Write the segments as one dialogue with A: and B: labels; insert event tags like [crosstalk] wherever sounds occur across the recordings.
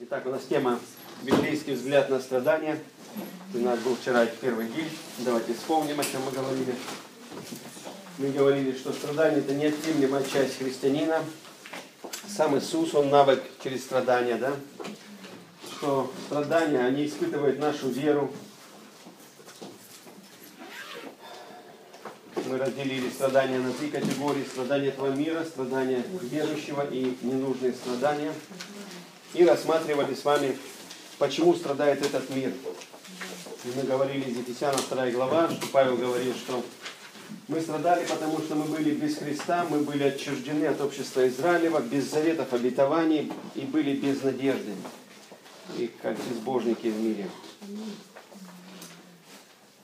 A: Итак, у нас тема «Библейский взгляд на страдания». У нас был вчера первый день. Давайте вспомним, о чем мы говорили. Мы говорили, что страдание – это неотъемлемая часть христианина. Сам Иисус, Он навык через страдания, да? Что страдания, они испытывают нашу веру. Мы разделили страдания на три категории. Страдания этого мира, страдания верующего и ненужные страдания – и рассматривали с вами, почему страдает этот мир. И мы говорили из Ефесянам 2 глава, что Павел говорил, что мы страдали, потому что мы были без Христа, мы были отчуждены от общества Израилева, без заветов обетований и были без надежды, и как безбожники в мире.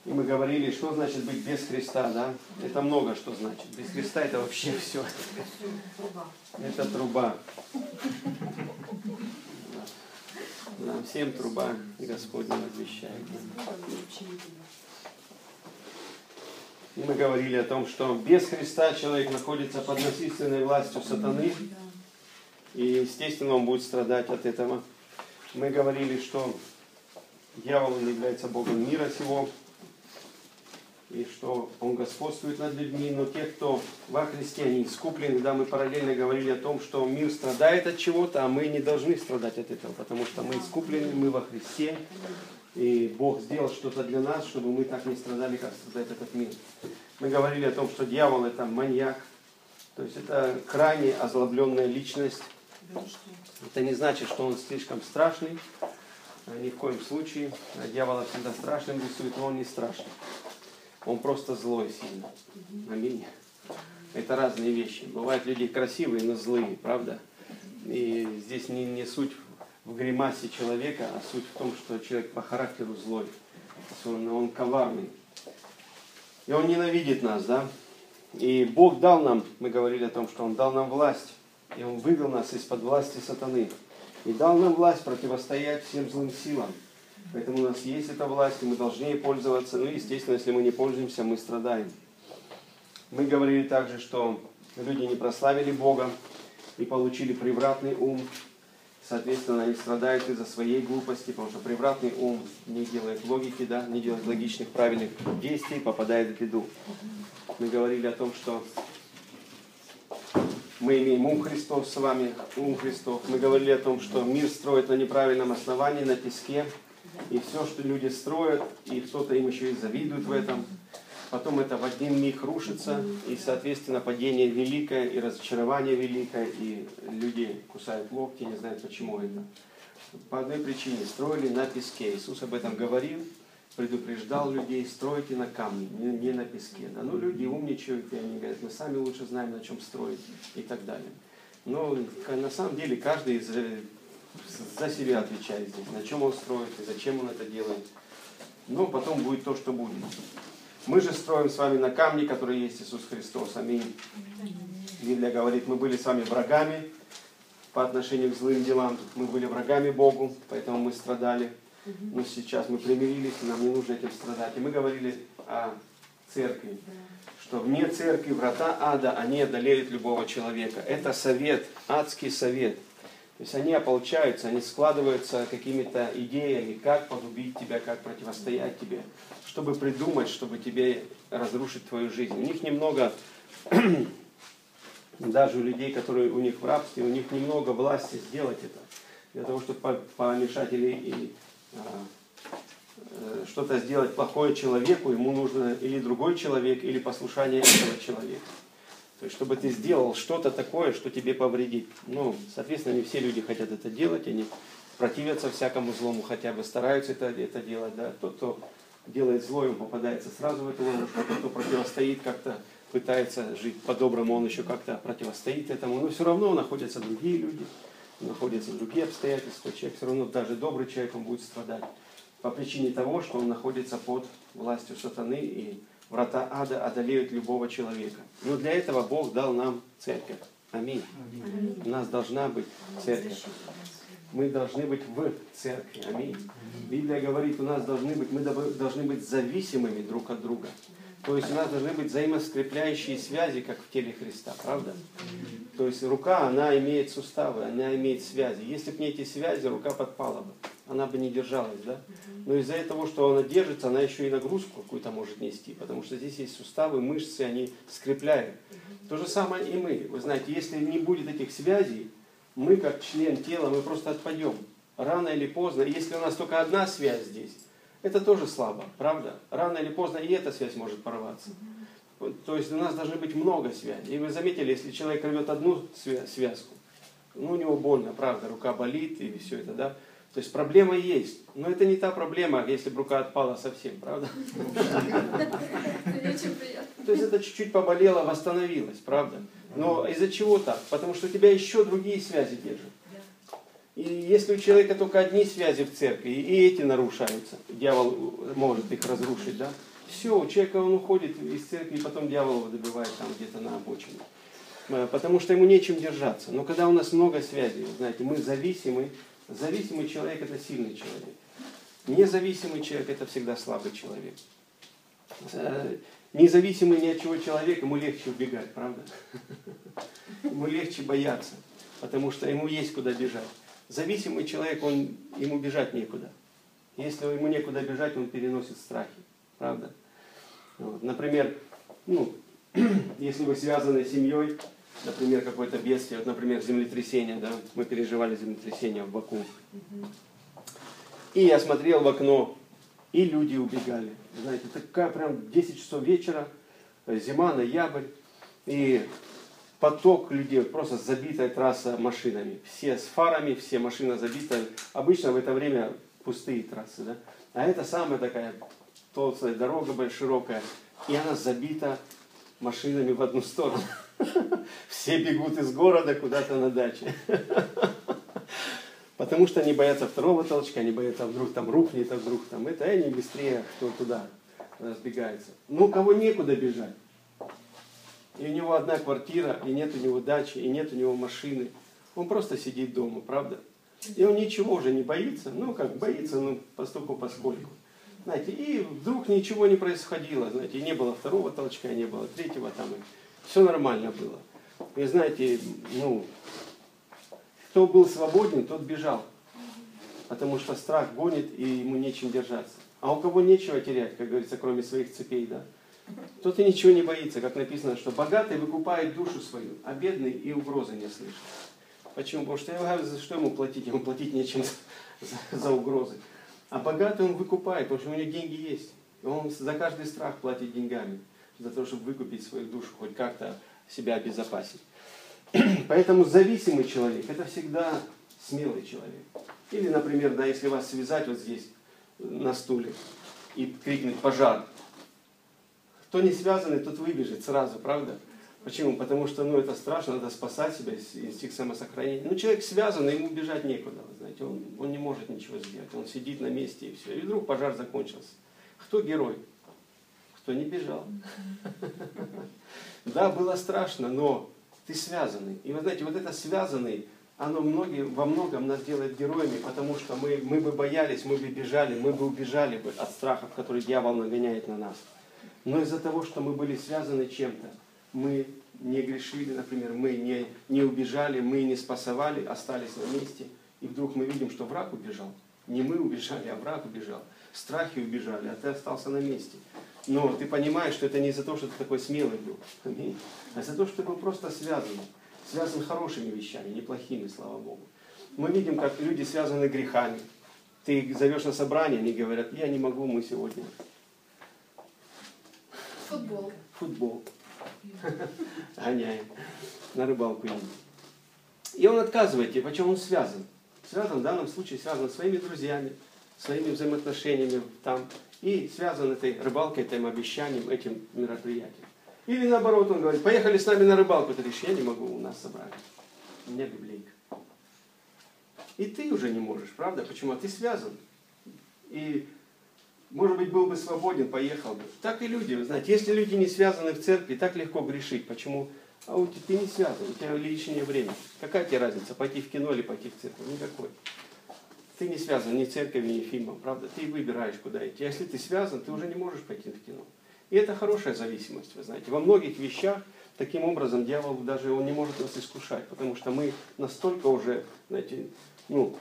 A: И мы говорили, что значит быть без Христа, да? Это много что значит. Без Христа это вообще все. Это труба. Нам всем труба Господня возвещает. И мы говорили о том, что без Христа человек находится под насильственной властью сатаны. И, естественно, он будет страдать от этого. Мы говорили, что дьявол является Богом мира сего, и что Он господствует над людьми, но те, кто во Христе, они искуплены, да, мы параллельно говорили о том, что мир страдает от чего-то, а мы не должны страдать от этого, потому что мы искуплены, мы во Христе, и Бог сделал что-то для нас, чтобы мы так не страдали, как страдает этот мир. Мы говорили о том, что дьявол это маньяк, то есть это крайне озлобленная личность. Это не значит, что он слишком страшный, ни в коем случае. Дьявола всегда страшным рисует, но он не страшный. Он просто злой сильно. Аминь. Это разные вещи. Бывают люди красивые, но злые, правда? И здесь не, не суть в гримасе человека, а суть в том, что человек по характеру злой. Он, он коварный. И он ненавидит нас, да? И Бог дал нам, мы говорили о том, что Он дал нам власть. И Он вывел нас из-под власти сатаны. И дал нам власть противостоять всем злым силам. Поэтому у нас есть эта власть, и мы должны ей пользоваться. Ну, естественно, если мы не пользуемся, мы страдаем. Мы говорили также, что люди не прославили Бога и получили превратный ум. Соответственно, они страдают из-за своей глупости, потому что превратный ум не делает логики, да, не делает логичных, правильных действий, попадает в беду. Мы говорили о том, что мы имеем ум Христов с вами, ум Христов. Мы говорили о том, что мир строит на неправильном основании, на песке, и все, что люди строят, и кто-то им еще и завидует в этом, потом это в один миг рушится, и, соответственно, падение великое, и разочарование великое, и люди кусают локти, не знают, почему это. По одной причине строили на песке. Иисус об этом говорил, предупреждал людей, стройте на камне, не, на песке. Да? Ну, люди умничают, и они говорят, мы сами лучше знаем, на чем строить, и так далее. Но на самом деле каждый из за себя отвечает здесь, на чем он строит и зачем он это делает. Но потом будет то, что будет. Мы же строим с вами на камне, который есть Иисус Христос. Аминь. Библия говорит, мы были с вами врагами по отношению к злым делам. Мы были врагами Богу, поэтому мы страдали. Но сейчас мы примирились, нам не нужно этим страдать. И мы говорили о церкви, что вне церкви врата ада, они одолеют любого человека. Это совет, адский совет – то есть они ополчаются, они складываются какими-то идеями, как погубить тебя, как противостоять тебе, чтобы придумать, чтобы тебе разрушить твою жизнь. У них немного, [clears throat] даже у людей, которые у них в рабстве, у них немного власти сделать это, для того, чтобы помешать или и, а, э, что-то сделать плохое человеку, ему нужно или другой человек, или послушание этого человека. Есть, чтобы ты сделал что-то такое, что тебе повредит. Ну, соответственно, не все люди хотят это делать, они противятся всякому злому, хотя бы стараются это, это делать. Да? Тот, кто делает зло, он попадается сразу в эту ловушку, тот, кто противостоит как-то, пытается жить по-доброму, он еще как-то противостоит этому, но все равно находятся другие люди, находятся другие обстоятельства, человек все равно, даже добрый человек, он будет страдать по причине того, что он находится под властью сатаны и врата ада одолеют любого человека. Но для этого Бог дал нам церковь. Аминь. Аминь. У нас должна быть церковь. Мы должны быть в церкви. Аминь. Библия говорит, у нас должны быть, мы должны быть зависимыми друг от друга. То есть у нас должны быть взаимоскрепляющие связи, как в теле Христа, правда? То есть рука, она имеет суставы, она имеет связи. Если бы не эти связи, рука подпала бы. Она бы не держалась, да? Но из-за того, что она держится, она еще и нагрузку какую-то может нести, потому что здесь есть суставы, мышцы, они скрепляют. То же самое и мы. Вы знаете, если не будет этих связей, мы как член тела, мы просто отпадем. Рано или поздно, если у нас только одна связь здесь, это тоже слабо, правда? Рано или поздно и эта связь может порваться. То есть у нас должны быть много связей. И вы заметили, если человек рвет одну связку, ну у него больно, правда, рука болит и все это, да? То есть проблема есть. Но это не та проблема, если бы рука отпала совсем, правда? То есть это чуть-чуть поболело, восстановилось, правда? Но из-за чего так? Потому что у тебя еще другие связи держат. И если у человека только одни связи в церкви, и эти нарушаются, дьявол может их разрушить, да? Все, у человека он уходит из церкви, и потом дьявол его добивает там где-то на обочине. Э, потому что ему нечем держаться. Но когда у нас много связей, знаете, мы зависимы, зависимый человек это сильный человек. Независимый человек это всегда слабый человек. Э, независимый ни от чего человек, ему легче убегать, правда? [laughs] Ему легче бояться, потому что ему есть куда бежать. Зависимый человек, он, ему бежать некуда. Если ему некуда бежать, он переносит страхи. Правда? Вот. Например, ну, [clears throat] если вы связаны с семьей, например, какое-то бедствие, вот, например, землетрясение, да, мы переживали землетрясение в Баку. И я смотрел в окно, и люди убегали. Знаете, такая прям 10 часов вечера, зима, ноябрь, и поток людей, просто забитая трасса машинами. Все с фарами, все машины забиты. Обычно в это время пустые трассы, да? А это самая такая толстая дорога, большая, широкая, и она забита машинами в одну сторону. [laughs] Все бегут из города куда-то на даче. [laughs] Потому что они боятся второго толчка, они боятся, а вдруг там рухнет, а вдруг там это, и они быстрее кто туда разбегается. Ну, кого некуда бежать и у него одна квартира, и нет у него дачи, и нет у него машины. Он просто сидит дома, правда? И он ничего уже не боится, ну как боится, ну постольку поскольку. Знаете, и вдруг ничего не происходило, знаете, и не было второго толчка, и не было третьего там, и все нормально было. И знаете, ну, кто был свободен, тот бежал, потому что страх гонит, и ему нечем держаться. А у кого нечего терять, как говорится, кроме своих цепей, да? Тот и ничего не боится, как написано, что богатый выкупает душу свою, а бедный и угрозы не слышит. Почему? Потому что я говорю, за что ему платить? Ему платить нечем за, за угрозы. А богатый он выкупает, потому что у него деньги есть. Он за каждый страх платит деньгами, за то, чтобы выкупить свою душу, хоть как-то себя обезопасить. [clears throat] Поэтому зависимый человек – это всегда смелый человек. Или, например, да, если вас связать вот здесь на стуле и крикнуть «пожар», кто не связанный, тот выбежит сразу, правда? Почему? Потому что ну, это страшно, надо спасать себя, инстинкт самосохранения. Ну, человек связан, ему бежать некуда, вы знаете, он, он не может ничего сделать, он сидит на месте и все. И вдруг пожар закончился. Кто герой? Кто не бежал? [laughs] Да, было страшно, но ты связанный. И вы знаете, вот это связанный, оно многие, во многом нас делает героями, потому что мы, мы бы боялись, мы бы бежали, мы бы убежали бы от страхов, которые дьявол нагоняет на нас. Но из-за того, что мы были связаны чем-то, мы не грешили, например, мы не, не убежали, мы не спасовали, остались на месте, и вдруг мы видим, что враг убежал. Не мы убежали, а враг убежал. Страхи убежали, а ты остался на месте. Но ты понимаешь, что это не из-за того, что ты такой смелый был, а из-за того, что ты был просто связан. Связан хорошими вещами, неплохими, слава Богу. Мы видим, как люди связаны грехами. Ты их зовешь на собрание, они говорят, я не могу, мы сегодня
B: Футбол.
A: Футбол. Гоняем. На рыбалку едем. И он отказывает тебе, почему он связан. Связан в данном случае связан своими друзьями, своими взаимоотношениями там. И связан этой рыбалкой, этим обещанием, этим мероприятием. Или наоборот, он говорит, поехали с нами на рыбалку. Ты говоришь, я не могу, у нас собрали. У меня библейка. И ты уже не можешь, правда? Почему? А ты связан. И может быть, был бы свободен, поехал бы. Так и люди, вы знаете, если люди не связаны в церкви, так легко грешить. Почему? А у тебя ты не связан, у тебя лишнее время. Какая тебе разница, пойти в кино или пойти в церковь? Никакой. Ты не связан ни церковью, ни фильмом, правда? Ты выбираешь, куда идти. А если ты связан, ты уже не можешь пойти в кино. И это хорошая зависимость, вы знаете. Во многих вещах таким образом дьявол даже он не может нас искушать, потому что мы настолько уже, знаете, ну,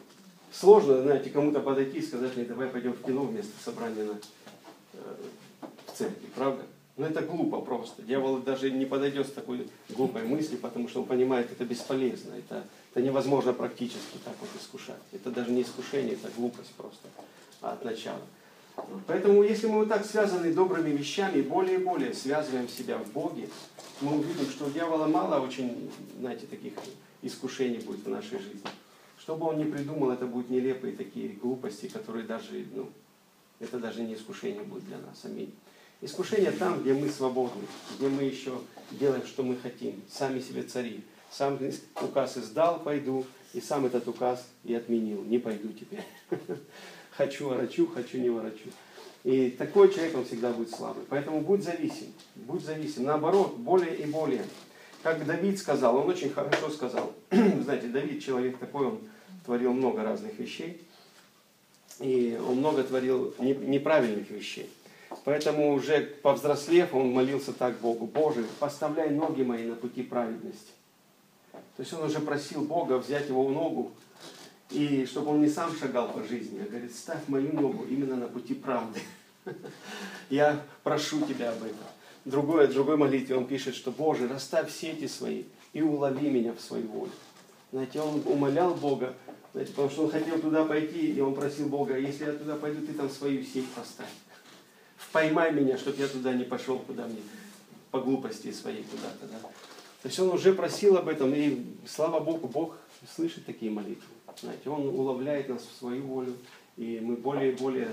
A: сложно, знаете, кому-то подойти и сказать мне, давай пойдем в кино вместо собрания на, э, в церкви, правда? Но это глупо просто. Дьявол даже не подойдет с такой глупой мыслью, потому что он понимает, это бесполезно, это, это невозможно практически так вот искушать. Это даже не искушение, это глупость просто от начала. Поэтому, если мы вот так связаны добрыми вещами, более и более связываем себя в Боге, мы увидим, что у дьявола мало очень, знаете, таких искушений будет в нашей жизни. Что бы он ни придумал, это будут нелепые такие глупости, которые даже, ну, это даже не искушение будет для нас. Аминь. Искушение там, где мы свободны, где мы еще делаем, что мы хотим, сами себе цари. Сам указ издал, пойду, и сам этот указ и отменил, не пойду теперь. [laughs] хочу ворочу, хочу не ворочу. И такой человек, он всегда будет слабый. Поэтому будь зависим, будь зависим. Наоборот, более и более. Как Давид сказал, он очень хорошо сказал. [clears throat] Знаете, Давид человек такой, он творил много разных вещей. И он много творил неправильных вещей. Поэтому уже повзрослев, он молился так Богу, Боже, поставляй ноги мои на пути праведности. То есть он уже просил Бога взять его в ногу и чтобы он не сам шагал по жизни, а говорит, ставь мою ногу именно на пути правды. [laughs] Я прошу тебя об этом. Другое, другой молитве он пишет, что Боже, расставь сети свои и улови меня в свою волю. Знаете, он умолял Бога, знаете, потому что он хотел туда пойти, и он просил Бога, если я туда пойду, ты там свою сеть поставь. Поймай меня, чтобы я туда не пошел, куда мне, по глупости своей куда-то. Да? То есть он уже просил об этом, и слава Богу, Бог слышит такие молитвы. Знаете, Он уловляет нас в свою волю, и мы более и более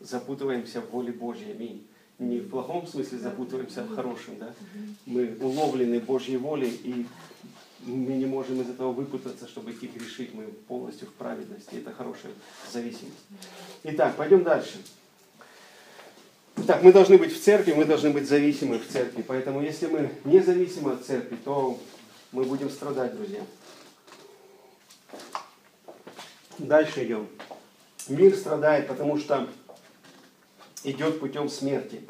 A: запутываемся в воле Божьей. Аминь. Не в плохом смысле запутываемся, а в хорошем. Да? Мы уловлены Божьей волей, и мы не можем из этого выпутаться, чтобы идти грешить. Мы полностью в праведности. Это хорошая зависимость. Итак, пойдем дальше. Так, мы должны быть в церкви, мы должны быть зависимы в церкви. Поэтому если мы не зависимы от церкви, то мы будем страдать, друзья. Дальше идем. Мир страдает, потому что идет путем смерти.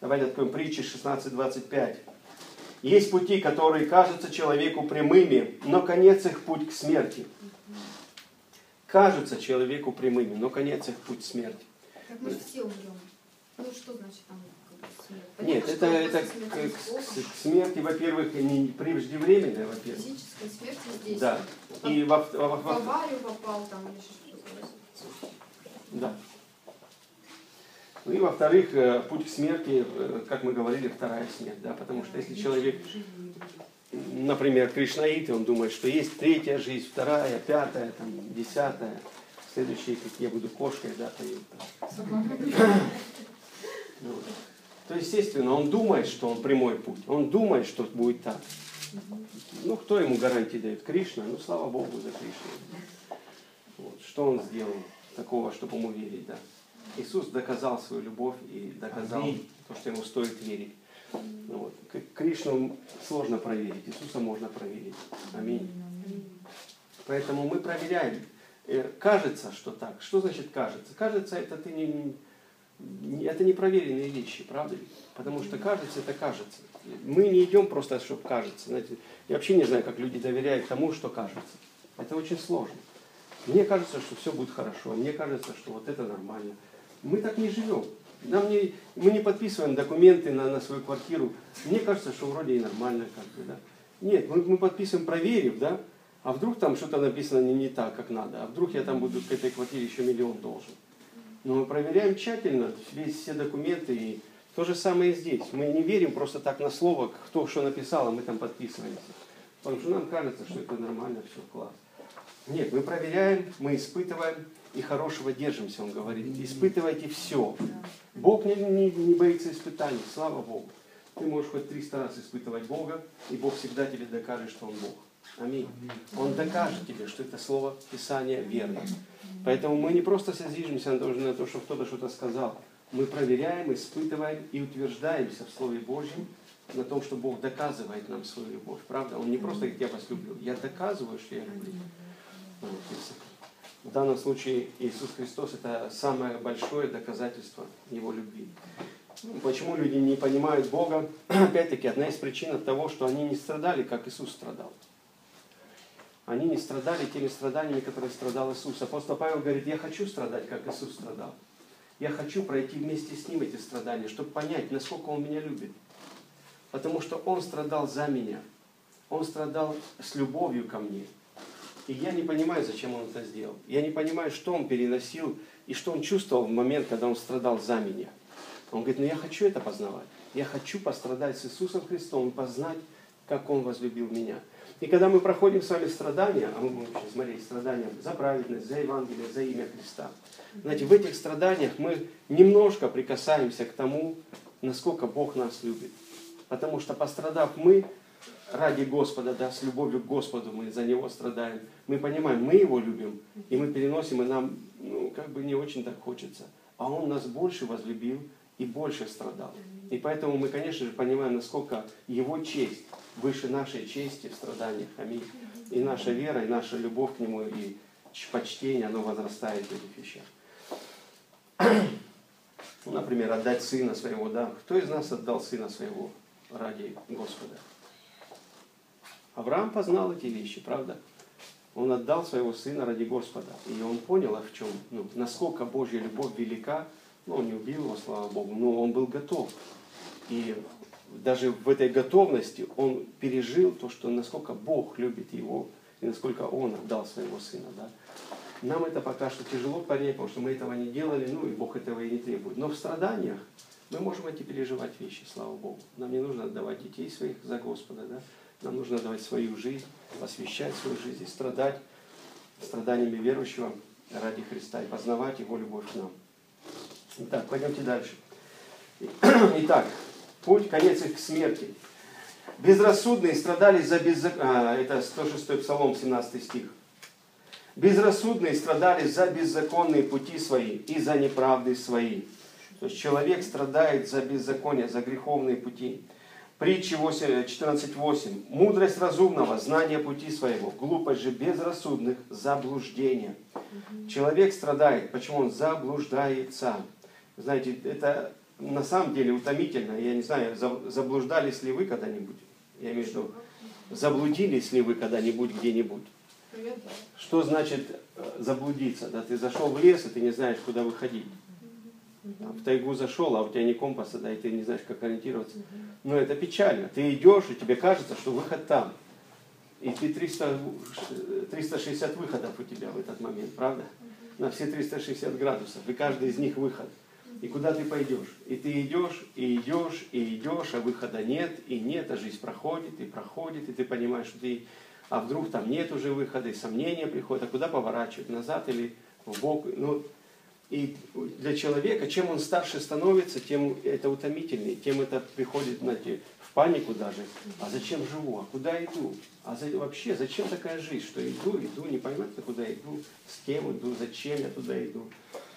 A: Давайте откроем притчи 16.25. Есть пути, которые кажутся человеку прямыми, но конец их путь к смерти. Кажутся человеку прямыми, но конец их путь смерти.
B: Так мы все умрем. Ну что значит там
A: нет, это, это к, к, к смерти, во-первых, не преждевременная, во-первых.
B: Физическая смерть здесь.
A: Да. И во, во, во,
B: в аварию попал там или что-то.
A: Да. Ну и во-вторых, э, путь к смерти, э, как мы говорили, вторая смерть, да, потому что если человек, например, кришнаит, он думает, что есть третья жизнь, вторая, пятая, там, десятая, следующие, как я буду кошкой, да, поют. То, естественно, он думает, что он прямой путь. Он думает, что будет так. Ну, кто ему гарантии дает? Кришна? Ну, слава Богу за Кришну. Вот. Что он сделал такого, чтобы ему верить, да? Иисус доказал свою любовь и доказал Аминь. то, что ему стоит верить. Ну, вот. Кришну сложно проверить, Иисуса можно проверить. Аминь. Поэтому мы проверяем. Э, кажется, что так. Что значит кажется? Кажется, это ты не, это не проверенные вещи, правда ли? Потому что кажется, это кажется. Мы не идем просто, чтобы кажется. Знаете, я вообще не знаю, как люди доверяют тому, что кажется. Это очень сложно. Мне кажется, что все будет хорошо. Мне кажется, что вот это нормально. Мы так не живем. Нам не, мы не подписываем документы на, на свою квартиру. Мне кажется, что вроде и нормально как бы, да. Нет, мы, мы подписываем, проверив, да. А вдруг там что-то написано не, не так, как надо. А вдруг я там буду к этой квартире еще миллион должен. Но мы проверяем тщательно весь, все документы. И то же самое и здесь. Мы не верим просто так на слово, кто что написал, а мы там подписываемся. Потому что нам кажется, что это нормально, все, класс. Нет, мы проверяем, мы испытываем и хорошего держимся, он говорит. Испытывайте все. Бог не, не, не боится испытаний, слава Богу. Ты можешь хоть 300 раз испытывать Бога, и Бог всегда тебе докажет, что Он Бог. Аминь. Он докажет тебе, что это слово Писания верно. Поэтому мы не просто содержимся на то, на то что кто-то что-то сказал. Мы проверяем, испытываем и утверждаемся в Слове Божьем на том, что Бог доказывает нам свою любовь. Правда? Он не просто говорит, я вас люблю. Я доказываю, что я люблю. В данном случае Иисус Христос – это самое большое доказательство Его любви. Почему люди не понимают Бога? [clears throat] Опять-таки, одна из причин того, что они не страдали, как Иисус страдал. Они не страдали теми страданиями, которые страдал Иисус. Апостол Павел говорит, я хочу страдать, как Иисус страдал. Я хочу пройти вместе с Ним эти страдания, чтобы понять, насколько Он меня любит. Потому что Он страдал за меня. Он страдал с любовью ко мне. И я не понимаю, зачем Он это сделал. Я не понимаю, что Он переносил и что Он чувствовал в момент, когда Он страдал за меня. Он говорит, ну я хочу это познавать. Я хочу пострадать с Иисусом Христом и познать, как Он возлюбил меня. И когда мы проходим с вами страдания, а мы будем сейчас смотреть страдания за праведность, за Евангелие, за имя Христа, знаете, в этих страданиях мы немножко прикасаемся к тому, насколько Бог нас любит. Потому что пострадав мы ради Господа, да, с любовью к Господу мы за Него страдаем, мы понимаем, мы Его любим, и мы переносим, и нам ну, как бы не очень так хочется. А Он нас больше возлюбил и больше страдал. И поэтому мы, конечно же, понимаем, насколько Его честь выше нашей чести в страданиях. Аминь. И наша вера, и наша любовь к Нему, и почтение, оно возрастает в этих вещах. Ну, например, отдать сына своего, да. Кто из нас отдал сына своего ради Господа? Авраам познал эти вещи, правда? Он отдал своего сына ради Господа. И он понял, а в чем, ну, насколько Божья любовь велика. Ну, он не убил его, слава Богу, но он был готов. И даже в этой готовности он пережил то, что насколько Бог любит его, и насколько он отдал своего сына. Да? Нам это пока что тяжело понять, потому что мы этого не делали, ну и Бог этого и не требует. Но в страданиях мы можем эти переживать вещи, слава Богу. Нам не нужно отдавать детей своих за Господа, да? Нам нужно давать свою жизнь, посвящать свою жизнь и страдать страданиями верующего ради Христа и познавать Его любовь к нам. Итак, пойдемте дальше. [clears throat] Итак, путь, конец их к смерти. Безрассудные страдали за беззаконие. А, это 106 Псалом, 17 стих. Безрассудные страдали за беззаконные пути свои и за неправды свои. То есть человек страдает за беззаконие, за греховные пути. Притчи 14.8. Мудрость разумного, знание пути своего, глупость же безрассудных, заблуждение. Человек страдает. Почему он заблуждается? Знаете, это на самом деле утомительно. Я не знаю, заблуждались ли вы когда-нибудь? Я имею в виду, заблудились ли вы когда-нибудь где-нибудь? Что значит э, заблудиться? Да, ты зашел в лес, и ты не знаешь, куда выходить. В тайгу зашел, а у тебя не компаса, да, и ты не знаешь, как ориентироваться. Но это печально. Ты идешь, и тебе кажется, что выход там. И ты 300, 360 выходов у тебя в этот момент, правда? На все 360 градусов. И каждый из них выход. И куда ты пойдешь? И ты идешь, и идешь, и идешь, а выхода нет, и нет, а жизнь проходит, и проходит, и ты понимаешь, что ты а вдруг там нет уже выхода, и сомнения приходят, а куда поворачивать, назад или в бок. Ну, и для человека, чем он старше становится, тем это утомительнее, тем это приходит, знаете, в панику даже. А зачем живу? А куда иду? А за, вообще, зачем такая жизнь, что иду, иду, не понимаю, куда иду, с кем иду, зачем я туда иду.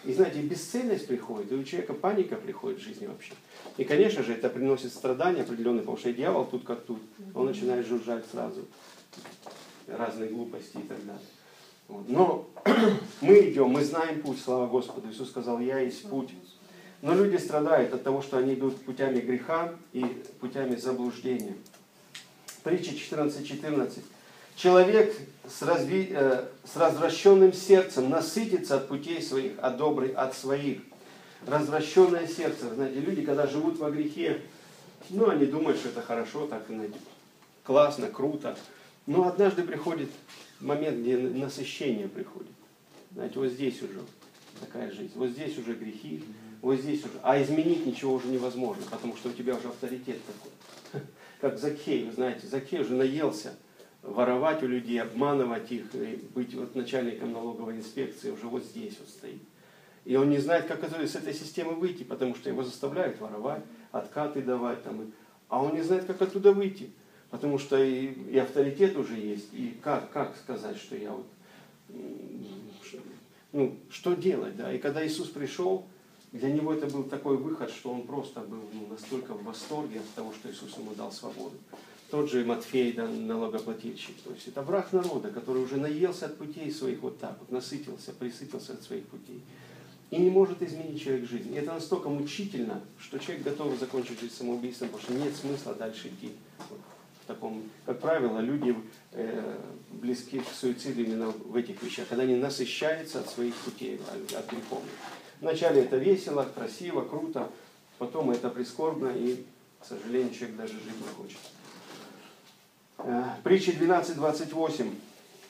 A: И знаете, бесцельность приходит, и у человека паника приходит в жизни вообще. И, конечно же, это приносит страдания определенные, потому что дьявол тут как тут, он начинает жужжать сразу разные глупости и так далее. Вот. Но [clears throat] мы идем, мы знаем путь, слава Господу. Иисус сказал, я есть путь. Но люди страдают от того, что они идут путями греха и путями заблуждения. Притча 14.14. 14. Человек с, разви... э, с развращенным сердцем насытится от путей своих, а добрый от своих. Развращенное сердце. Знаете, люди, когда живут во грехе, ну, они думают, что это хорошо, так, знаете, классно, круто. Но однажды приходит момент, где насыщение приходит. Знаете, вот здесь уже такая жизнь. Вот здесь уже грехи, вот здесь уже. А изменить ничего уже невозможно, потому что у тебя уже авторитет такой. [laughs] Как Закхей, вы знаете, Закхей уже наелся воровать у людей, обманывать их, быть вот начальником налоговой инспекции уже вот здесь вот стоит. И он не знает, как с этой системы выйти, потому что его заставляют воровать, откаты давать, там, а он не знает, как оттуда выйти. Потому что и, и авторитет уже есть, и как, как сказать, что я вот, ну, что делать, да. И когда Иисус пришел, для него это был такой выход, что он просто был ну, настолько в восторге от того, что Иисус ему дал свободу. Тот же Матфей, да, налогоплательщик. То есть это враг народа, который уже наелся от путей своих вот так вот, насытился, присытился от своих путей. и не может изменить человек жизнь. И это настолько мучительно, что человек готов закончить жизнь самоубийством, потому что нет смысла дальше идти. Вот в таком, как правило, люди э, близки к суициду именно в этих вещах, когда они насыщаются от своих путей, от греховных. Вначале это весело, красиво, круто, потом это прискорбно, и, к сожалению, человек даже жить не хочет. Э, притча 12.28.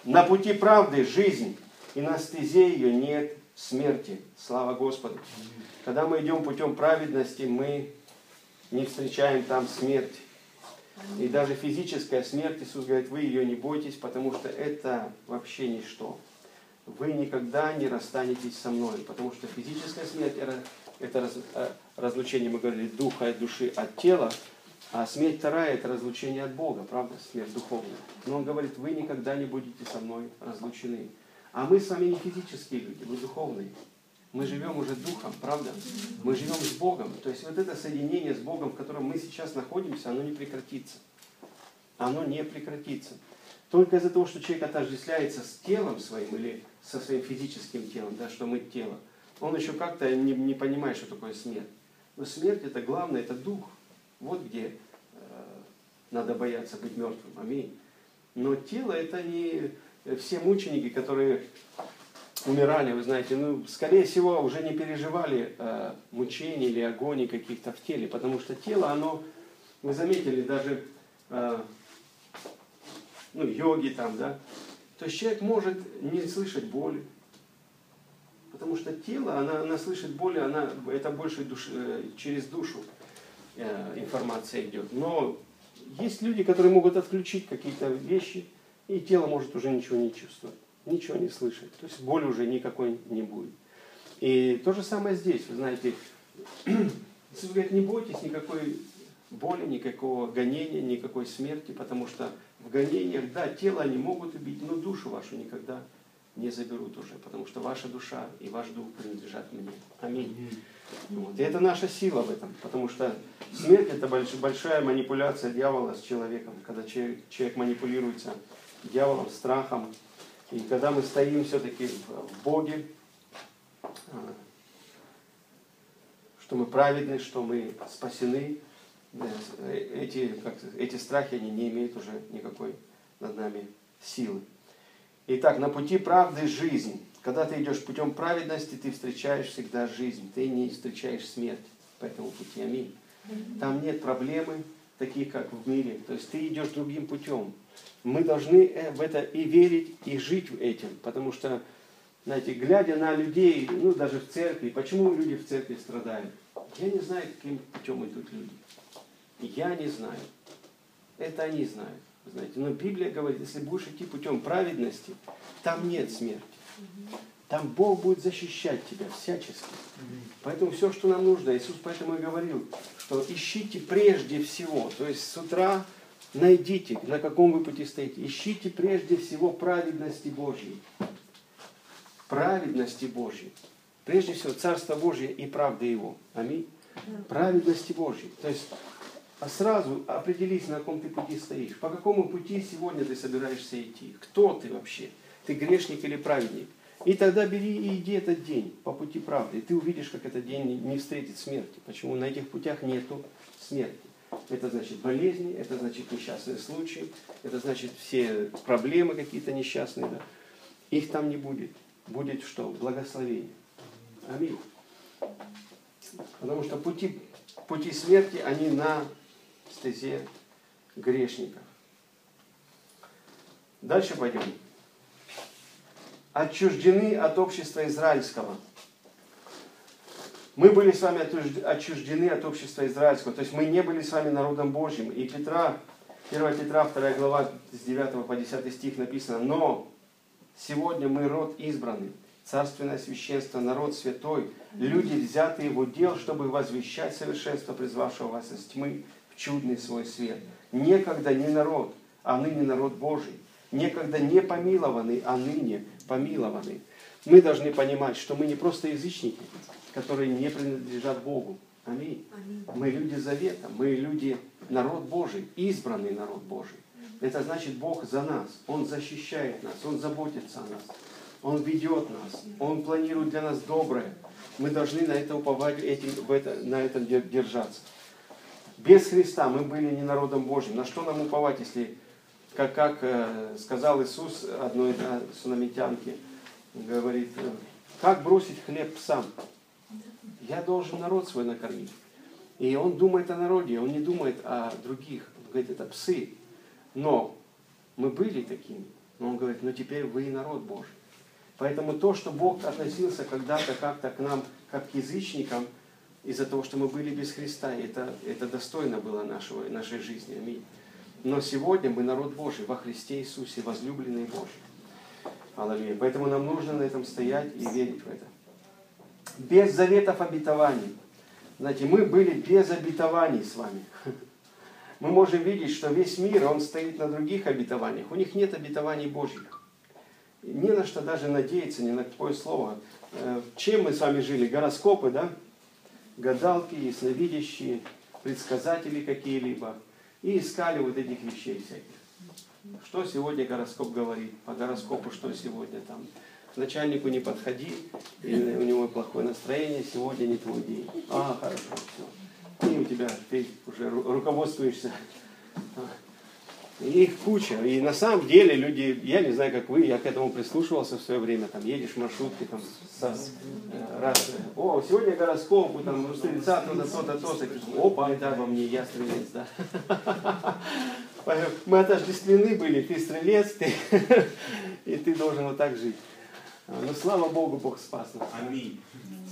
A: На пути правды жизнь, и на стезе ее нет смерти. Слава Господу. Когда мы идем путем праведности, мы не встречаем там смерть. И даже физическая смерть, Иисус говорит, вы ее не бойтесь, потому что это вообще ничто. Вы никогда не расстанетесь со мной, потому что физическая смерть – это э, разлучение, мы говорили, духа и души от тела, а смерть вторая – это разлучение от Бога, правда, смерть духовная. Но он говорит, вы никогда не будете со мной разлучены. А мы с вами не физические люди, мы духовные. Мы живем уже духом, правда? Мы живем с Богом. То есть вот это соединение с Богом, в котором мы сейчас находимся, оно не прекратится. Оно не прекратится. Только из-за того, что человек отождествляется с телом своим или со своим физическим телом, да, что мы тело, он еще как-то не, не понимает, что такое смерть. Но смерть это главное, это дух. Вот где э, надо бояться быть мертвым. Аминь. Но тело это не все мученики, которые умирали, вы знаете, ну, скорее всего, уже не переживали э, мучений или агоний каких-то в теле, потому что тело, оно, вы заметили, даже э, ну, йоги там, да, то есть человек может не слышать боли, потому что тело, она, она слышит боли, она, это больше душ, э, через душу э, информация идет. Но есть люди, которые могут отключить какие-то вещи, и тело может уже ничего не чувствовать ничего не слышать. То есть боли уже никакой не будет. И то же самое здесь, вы знаете, [clears throat] Иисус говорит, не бойтесь никакой боли, никакого гонения, никакой смерти, потому что в гонениях, да, тело они могут убить, но душу вашу никогда не заберут уже, потому что ваша душа и ваш дух принадлежат мне. Аминь. Вот. И это наша сила в этом, потому что смерть это большая манипуляция дьявола с человеком, когда человек, человек манипулируется дьяволом, страхом, и когда мы стоим все-таки в Боге, а, что мы праведны, что мы спасены, эти, как, эти страхи, они не имеют уже никакой над нами силы. Итак, на пути правды жизнь. Когда ты идешь путем праведности, ты встречаешь всегда жизнь. Ты не встречаешь смерть по этому пути. Аминь. Там нет проблемы, таких как в мире. То есть ты идешь другим путем мы должны э, в это и верить, и жить этим. Потому что, знаете, глядя на людей, ну даже в церкви, почему люди в церкви страдают? Я не знаю, каким путем идут люди. Я не знаю. Это они знают. Знаете, но Библия говорит, если будешь идти путем праведности, там нет смерти. Там Бог будет защищать тебя всячески. Поэтому все, что нам нужно, Иисус поэтому и говорил, что ищите прежде всего. То есть с утра Найдите, на каком вы пути стоите. Ищите прежде всего праведности Божьей. Праведности Божьей. Прежде всего, Царство Божье и правда Его. Аминь. Праведности Божьей. То есть, а сразу определись, на каком ты пути стоишь. По какому пути сегодня ты собираешься идти. Кто ты вообще? Ты грешник или праведник? И тогда бери и иди этот день по пути правды. И ты увидишь, как этот день не встретит смерти. Почему? На этих путях нету смерти. Это значит болезни, это значит несчастные случаи, это значит все проблемы какие-то несчастные. Да? Их там не будет. Будет что? Благословение. Аминь. Потому что пути, пути смерти, они на стезе грешников. Дальше пойдем. Отчуждены от общества израильского – мы были с вами отчуждены от общества израильского, то есть мы не были с вами народом Божьим. И Петра, 1 Петра, 2 глава, с 9 по 10 стих написано, «Но сегодня мы род избранный, царственное священство, народ святой, люди, взятые в удел, чтобы возвещать совершенство призвавшего вас из тьмы в чудный свой свет. Некогда не народ, а ныне народ Божий. Некогда не помилованный, а ныне помилованный. Мы должны понимать, что мы не просто язычники, которые не принадлежат Богу. Аминь. Аминь. Мы люди завета, мы люди, народ Божий, избранный народ Божий. Это значит Бог за нас, Он защищает нас, Он заботится о нас, Он ведет нас, Он планирует для нас доброе. Мы должны на это уповать, этим, в это, на этом держаться. Без Христа мы были не народом Божьим. На что нам уповать, если, как, как э, сказал Иисус одной сунамитянке, говорит, э, как бросить хлеб псам? Я должен народ свой накормить. И он думает о народе, он не думает о других. Он говорит, это псы. Но мы были такими. Но он говорит, ну теперь вы и народ Божий. Поэтому то, что Бог относился когда-то как-то к нам, как к язычникам, из-за того, что мы были без Христа, это, это достойно было нашего, нашей жизни. Аминь. Но сегодня мы народ Божий во Христе Иисусе, возлюбленный Божий. Аллилуйя. Поэтому нам нужно на этом стоять и верить в это. Без заветов обетований. Знаете, мы были без обетований с вами. [laughs] Мы можем видеть, что весь мир, он стоит на других обетованиях. У них нет обетований Божьих. Не на что даже надеяться, ни на какое слово. Э, чем мы с вами жили? Гороскопы, да? Гадалки, ясновидящие, предсказатели какие-либо. И искали вот этих вещей всяких. Что сегодня гороскоп говорит? По гороскопу что сегодня там? начальнику не подходи, или у него плохое настроение, сегодня не твой день. А, хорошо, все. И у тебя, ты уже руководствуешься. Их куча. И на самом деле люди, я не знаю, как вы, я к этому прислушивался в свое время, там едешь в маршрутке, там, со, э, раз, о, сегодня гороскоп, там, стрельца то-то, то-то, то-то, опа, это обо мне, я стрелец, да. [laughs] Мы отождествлены были, ты стрелец, ты, [laughs] и ты должен вот так жить. Ну, слава Богу, Бог спас нас.
C: Аминь.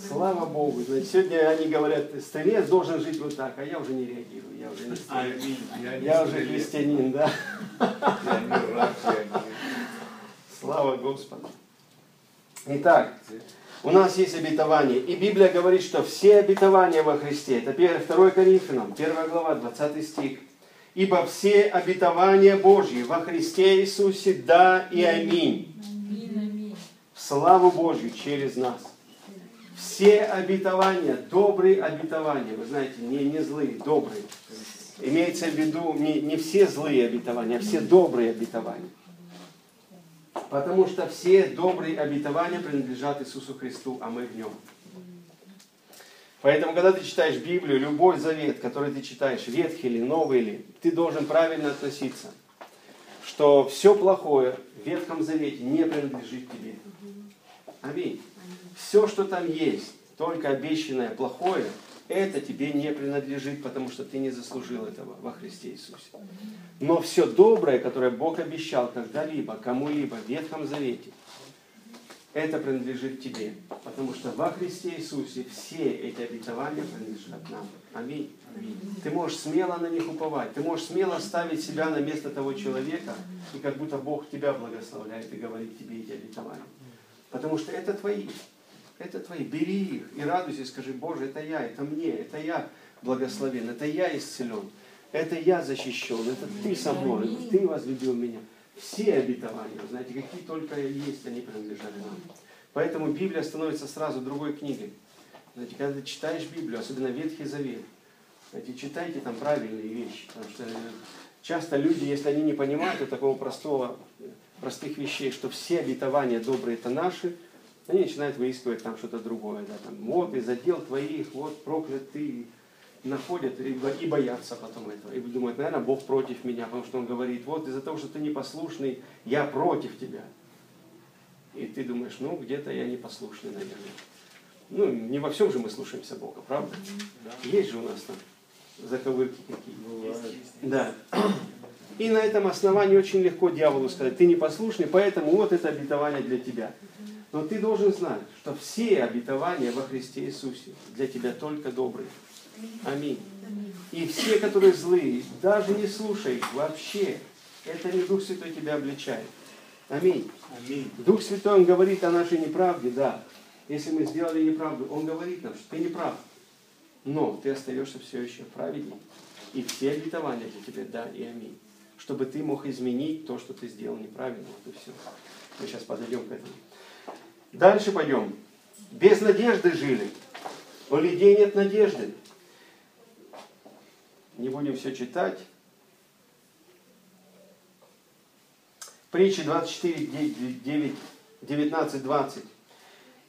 A: Слава Богу. Значит, сегодня они говорят, стрелец должен жить вот так, а я уже не реагирую. Я уже не
C: стрелец. Аминь.
A: Я, я уже христианин, да.
C: Я не раб, я
A: Слава Господу. Итак, у нас есть обетование. И Библия говорит, что все обетования во Христе. Это 2 Коринфянам, 1 глава, 20 стих. Ибо все обетования Божьи во Христе Иисусе, да и аминь славу Божью через нас. Все обетования, добрые обетования, вы знаете, не, не злые, добрые. Имеется в виду не, не все злые обетования, а все добрые обетования. Потому что все добрые обетования принадлежат Иисусу Христу, а мы в нем. Поэтому, когда ты читаешь Библию, любой завет, который ты читаешь, ветхий или новый или, ты должен правильно относиться, что все плохое в Ветхом Завете не принадлежит тебе. Аминь. Все, что там есть, только обещанное плохое, это тебе не принадлежит, потому что ты не заслужил этого во Христе Иисусе. Но все доброе, которое Бог обещал когда-либо, кому-либо в Ветхом Завете, это принадлежит тебе. Потому что во Христе Иисусе все эти обетования принадлежат нам. Аминь. Аминь. Ты можешь смело на них уповать. Ты можешь смело ставить себя на место того человека, и как будто Бог тебя благословляет и говорит тебе эти обетования. Потому что это твои. Это твои. Бери их и радуйся, и скажи, Боже, это я, это мне, это я благословен, это я исцелен, это я защищен, это ты со мной, ты возлюбил меня. Все обетования, знаете, какие только есть, они принадлежали нам. Поэтому Библия становится сразу другой книгой. Знаете, когда ты читаешь Библию, особенно Ветхий Завет, знаете, читайте там правильные вещи. Потому что часто люди, если они не понимают вот такого простого простых вещей, что все обетования добрые это наши, они начинают выискивать там что-то другое. Да, там, вот из-за дел твоих, вот проклят ты, находят и, и боятся потом этого. И думают, наверное, Бог против меня, потому что Он говорит, вот из-за того, что ты непослушный, я против тебя. И ты думаешь, ну, где-то я непослушный, наверное. Ну, не во всем же мы слушаемся Бога, правда? Да. Есть же у нас там заковырки какие. Бывает. Да. И на этом основании очень легко дьяволу сказать, ты непослушный, поэтому вот это обетование для тебя. Но ты должен знать, что все обетования во Христе Иисусе для тебя только добрые. Аминь. И все, которые злые, даже не слушай их вообще. Это не Дух Святой тебя обличает. Аминь. Аминь. Дух Святой, Он говорит о нашей неправде, да. Если мы сделали неправду, Он говорит нам, что ты не прав. Но ты остаешься все еще праведным. И все обетования для тебя, да и аминь чтобы ты мог изменить то, что ты сделал неправильно. Вот и все. Мы сейчас подойдем к этому. Дальше пойдем. Без надежды жили. У людей нет надежды. Не будем все читать. Притчи 24, 9, 19, 20.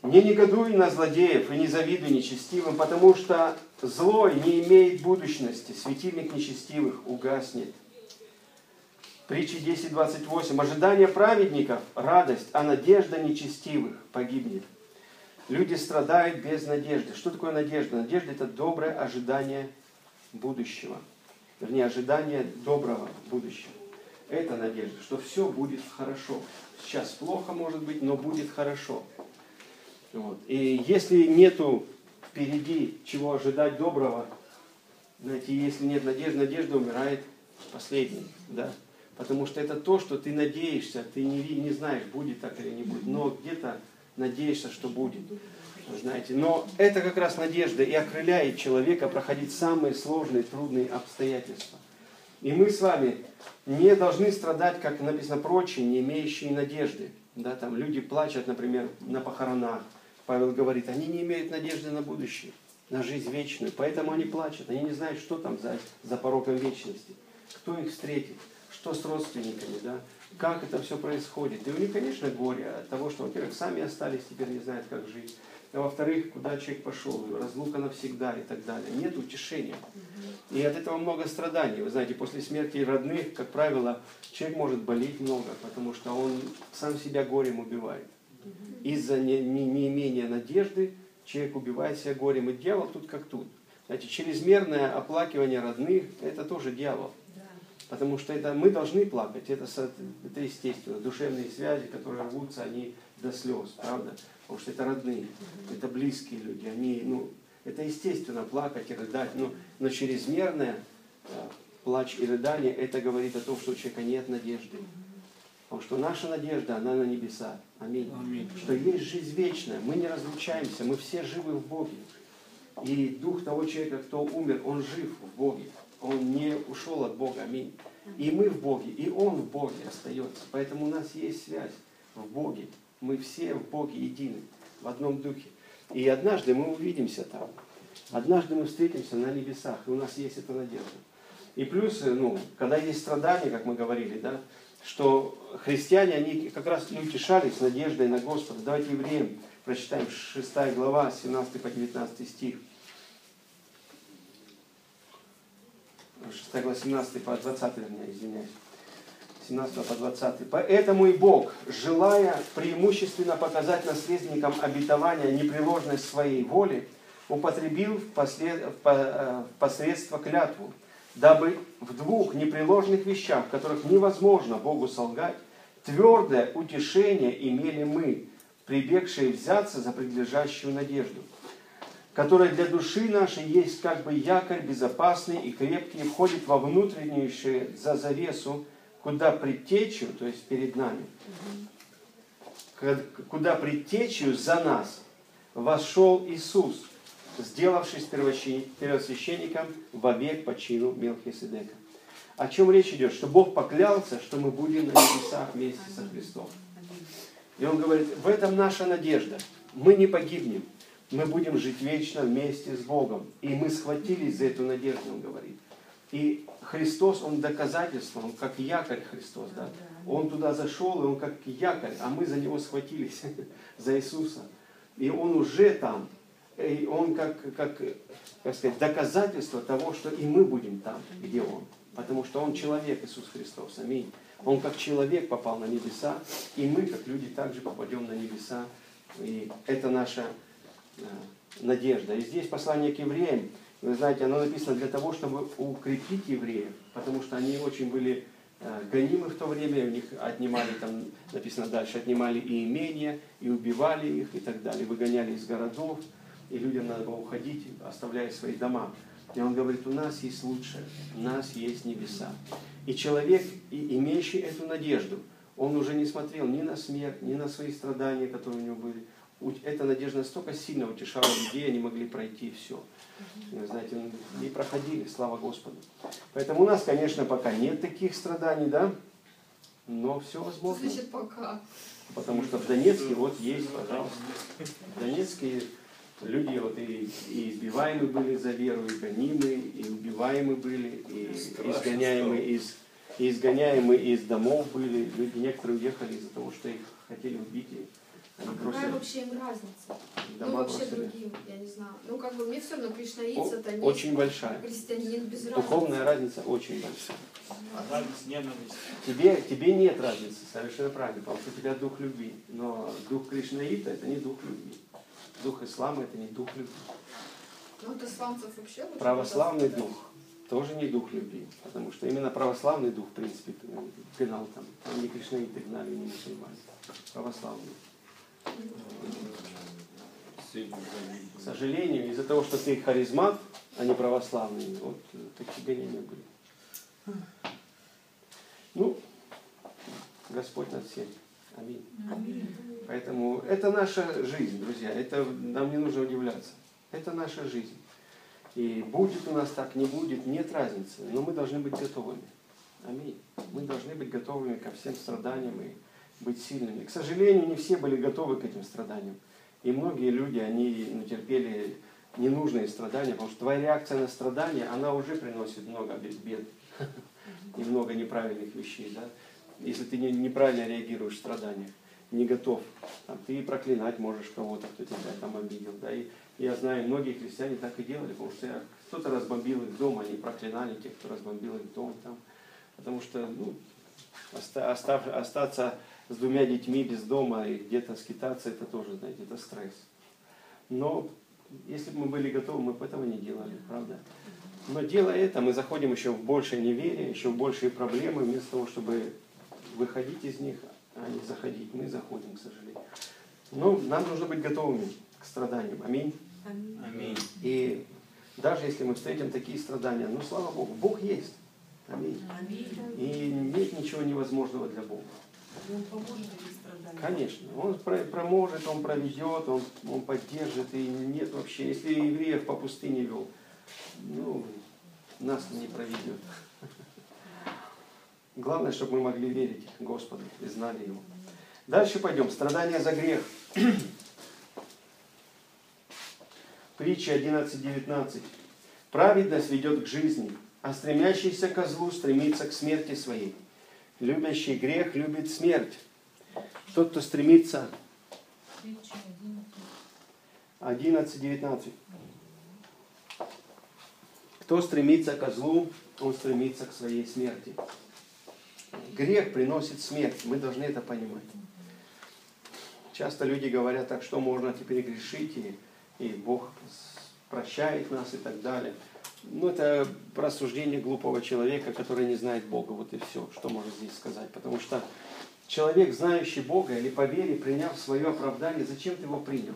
A: Не негодуй на злодеев и не завидуй нечестивым, потому что злой не имеет будущности, светильник нечестивых угаснет. Притчи 10.28. Ожидание праведников – радость, а надежда нечестивых погибнет. Люди страдают без надежды. Что такое надежда? Надежда – это доброе ожидание будущего. Вернее, ожидание доброго будущего. Это надежда, что все будет хорошо. Сейчас плохо может быть, но будет хорошо. Вот. И если нету впереди чего ожидать доброго, знаете, если нет надежды, надежда умирает последней. Да? Потому что это то, что ты надеешься, ты не, не знаешь, будет так или не будет, но где-то надеешься, что будет. Знаете, но это как раз надежда и окрыляет человека проходить самые сложные, трудные обстоятельства. И мы с вами не должны страдать, как написано, прочие, не имеющие надежды. Да, там люди плачут, например, на похоронах. Павел говорит, они не имеют надежды на будущее, на жизнь вечную. Поэтому они плачут. Они не знают, что там за, за пороком вечности. Кто их встретит, что с родственниками, да, как это все происходит. И у них, конечно, горе от того, что, во-первых, сами остались, теперь не знают, как жить. А во-вторых, куда человек пошел, разлука навсегда и так далее. Нет утешения. И от этого много страданий. Вы знаете, после смерти родных, как правило, человек может болеть много, потому что он сам себя горем убивает. Из-за неимения не, не надежды человек убивает себя горем. И дьявол тут как тут. Знаете, чрезмерное оплакивание родных – это тоже дьявол. Потому что это мы должны плакать, это, это естественно. Душевные связи, которые рвутся, они до слез, правда? Потому что это родные, это близкие люди. Они, ну, это естественно плакать и рыдать, но, но чрезмерное да, плач и рыдание, это говорит о том, что у человека нет надежды. Потому что наша надежда, она на небеса. Аминь. Аминь. Что есть жизнь вечная. Мы не разлучаемся, мы все живы в Боге. И дух того человека, кто умер, он жив в Боге. Он не ушел от Бога. Аминь. И мы в Боге, и Он в Боге остается. Поэтому у нас есть связь в Боге. Мы все в Боге едины, в одном духе. И однажды мы увидимся там. Однажды мы встретимся на небесах, и у нас есть эта надежда. И плюс, ну, когда есть страдания, как мы говорили, да, что христиане, они как раз и утешались надеждой на Господа. Давайте евреям прочитаем 6 глава, 17 по 19 стих. 6 глава 17 по 20, вернее, извиняюсь. 17 по 20. Поэтому и Бог, желая преимущественно показать наследникам обетования непреложность своей воли, употребил в э, посредство клятву, дабы в двух непреложных вещах, в которых невозможно Богу солгать, твердое утешение имели мы, прибегшие взяться за предлежащую надежду – которая для души нашей есть как бы якорь безопасный и крепкий, входит во внутреннюю за завесу, куда предтечью, то есть перед нами, куда предтечью за нас вошел Иисус, сделавшись первосвященником вовек по чину Мелхиседека. О чем речь идет? Что Бог поклялся, что мы будем на небесах вместе со Христом. И Он говорит, в этом наша надежда. Мы не погибнем мы будем жить вечно вместе с Богом. И мы схватились за эту надежду, он говорит. И Христос, Он доказательство, Он как якорь Христос, да? Он туда зашел, и Он как якорь, а мы за Него схватились, [laughs] за Иисуса. И Он уже там, и Он как, как, как сказать, доказательство того, что и мы будем там, где Он. Потому что Он человек, Иисус Христос, аминь. Он как человек попал на небеса, и мы, как люди, также попадем на небеса. И это наша надежда. И здесь послание к евреям, вы знаете, оно написано для того, чтобы укрепить евреев, потому что они очень были э, гонимы в то время, у них отнимали, там написано дальше, отнимали и имения, и убивали их, и так далее, выгоняли из городов, и людям надо было уходить, оставляя свои дома. И он говорит, у нас есть лучшее, у нас есть небеса. И человек, имеющий эту надежду, он уже не смотрел ни на смерть, ни на свои страдания, которые у него были, эта надежда настолько сильно утешала людей, они могли пройти все. Вы знаете, не проходили, слава Господу. Поэтому у нас, конечно, пока нет таких страданий, да, но все возможно.
B: Значит, пока.
A: Потому что в Донецке вот есть, пожалуйста. В Донецке люди вот и, и избиваемы были за веру, и гонимы, и убиваемы были, и изгоняемы из, и изгоняемы из домов были. Люди некоторые уехали из-за того, что их хотели убить
B: А какая вообще им разница? ну,
A: дома
B: вообще
A: бросили.
B: другим, я не знаю. Ну, как бы мне все равно кришнаит, сатанист,
A: Очень большая.
B: христианин, без разницы.
A: Духовная разница очень большая.
D: Разница ненависть.
A: Тебе, тебе нет разницы, совершенно правильно, потому что у тебя дух любви. Но дух Кришнаита это не дух любви. Дух ислама это не дух любви.
B: Ну, вот исламцев вообще
A: Православный дух тоже не дух любви. Потому что именно православный дух, в принципе, гнал там. Там не кришнаиты гнали, не мусульмане. Православный. К сожалению, из-за того, что ты харизмат, а не православный, вот э, такие гонения были. Ну, Господь над всем. Аминь. Поэтому это наша жизнь, друзья. Это нам не нужно удивляться. Это наша жизнь. И будет у нас так, не будет, нет разницы. Но мы должны быть готовыми. Аминь. Мы должны быть готовыми ко всем страданиям и быть сильными. К сожалению, не все были готовы к этим страданиям. И многие люди, они ну, терпели ненужные страдания, потому что твоя реакция на страдания, она уже приносит много бед [laughs] и много неправильных вещей. Да? Если ты не- неправильно реагируешь в страданиях, не готов, там, ты проклинать можешь кого-то, кто тебя там обидел. Да? И я знаю, многие христиане так и делали, потому что кто-то разбомбил их дом, они проклинали тех, кто разбомбил их дом. Там, потому что ну, оста- остав- остаться с двумя детьми без дома и где-то скитаться, это тоже, знаете, это стресс. Но если бы мы были готовы, мы бы этого не делали, правда? Но делая это, мы заходим еще в большее неверие, еще в большие проблемы, вместо того, чтобы выходить из них, а не заходить. Мы заходим, к сожалению. Но нам нужно быть готовыми к страданиям. Аминь.
D: Аминь.
A: И даже если мы встретим такие страдания, ну слава Богу, Бог есть. Аминь. И нет ничего невозможного для Бога.
E: Он поможет этим страданиям.
A: Конечно, он проможет, он проведет, он, он поддержит, и нет вообще, если евреев по пустыне вел, ну, нас не проведет. Главное, чтобы мы могли верить Господу и знали Его. Дальше пойдем. Страдания за грех. Притча 11.19. Праведность ведет к жизни, а стремящийся ко злу стремится к смерти своей. Любящий грех любит смерть. Тот, кто стремится 11.19. Кто стремится ко злу, он стремится к своей смерти. Грех приносит смерть. Мы должны это понимать. Часто люди говорят, так что можно теперь грешить, и, и Бог прощает нас и так далее. Ну, это рассуждение глупого человека, который не знает Бога. Вот и все, что можно здесь сказать. Потому что человек, знающий Бога или по вере, приняв свое оправдание, зачем ты его принял?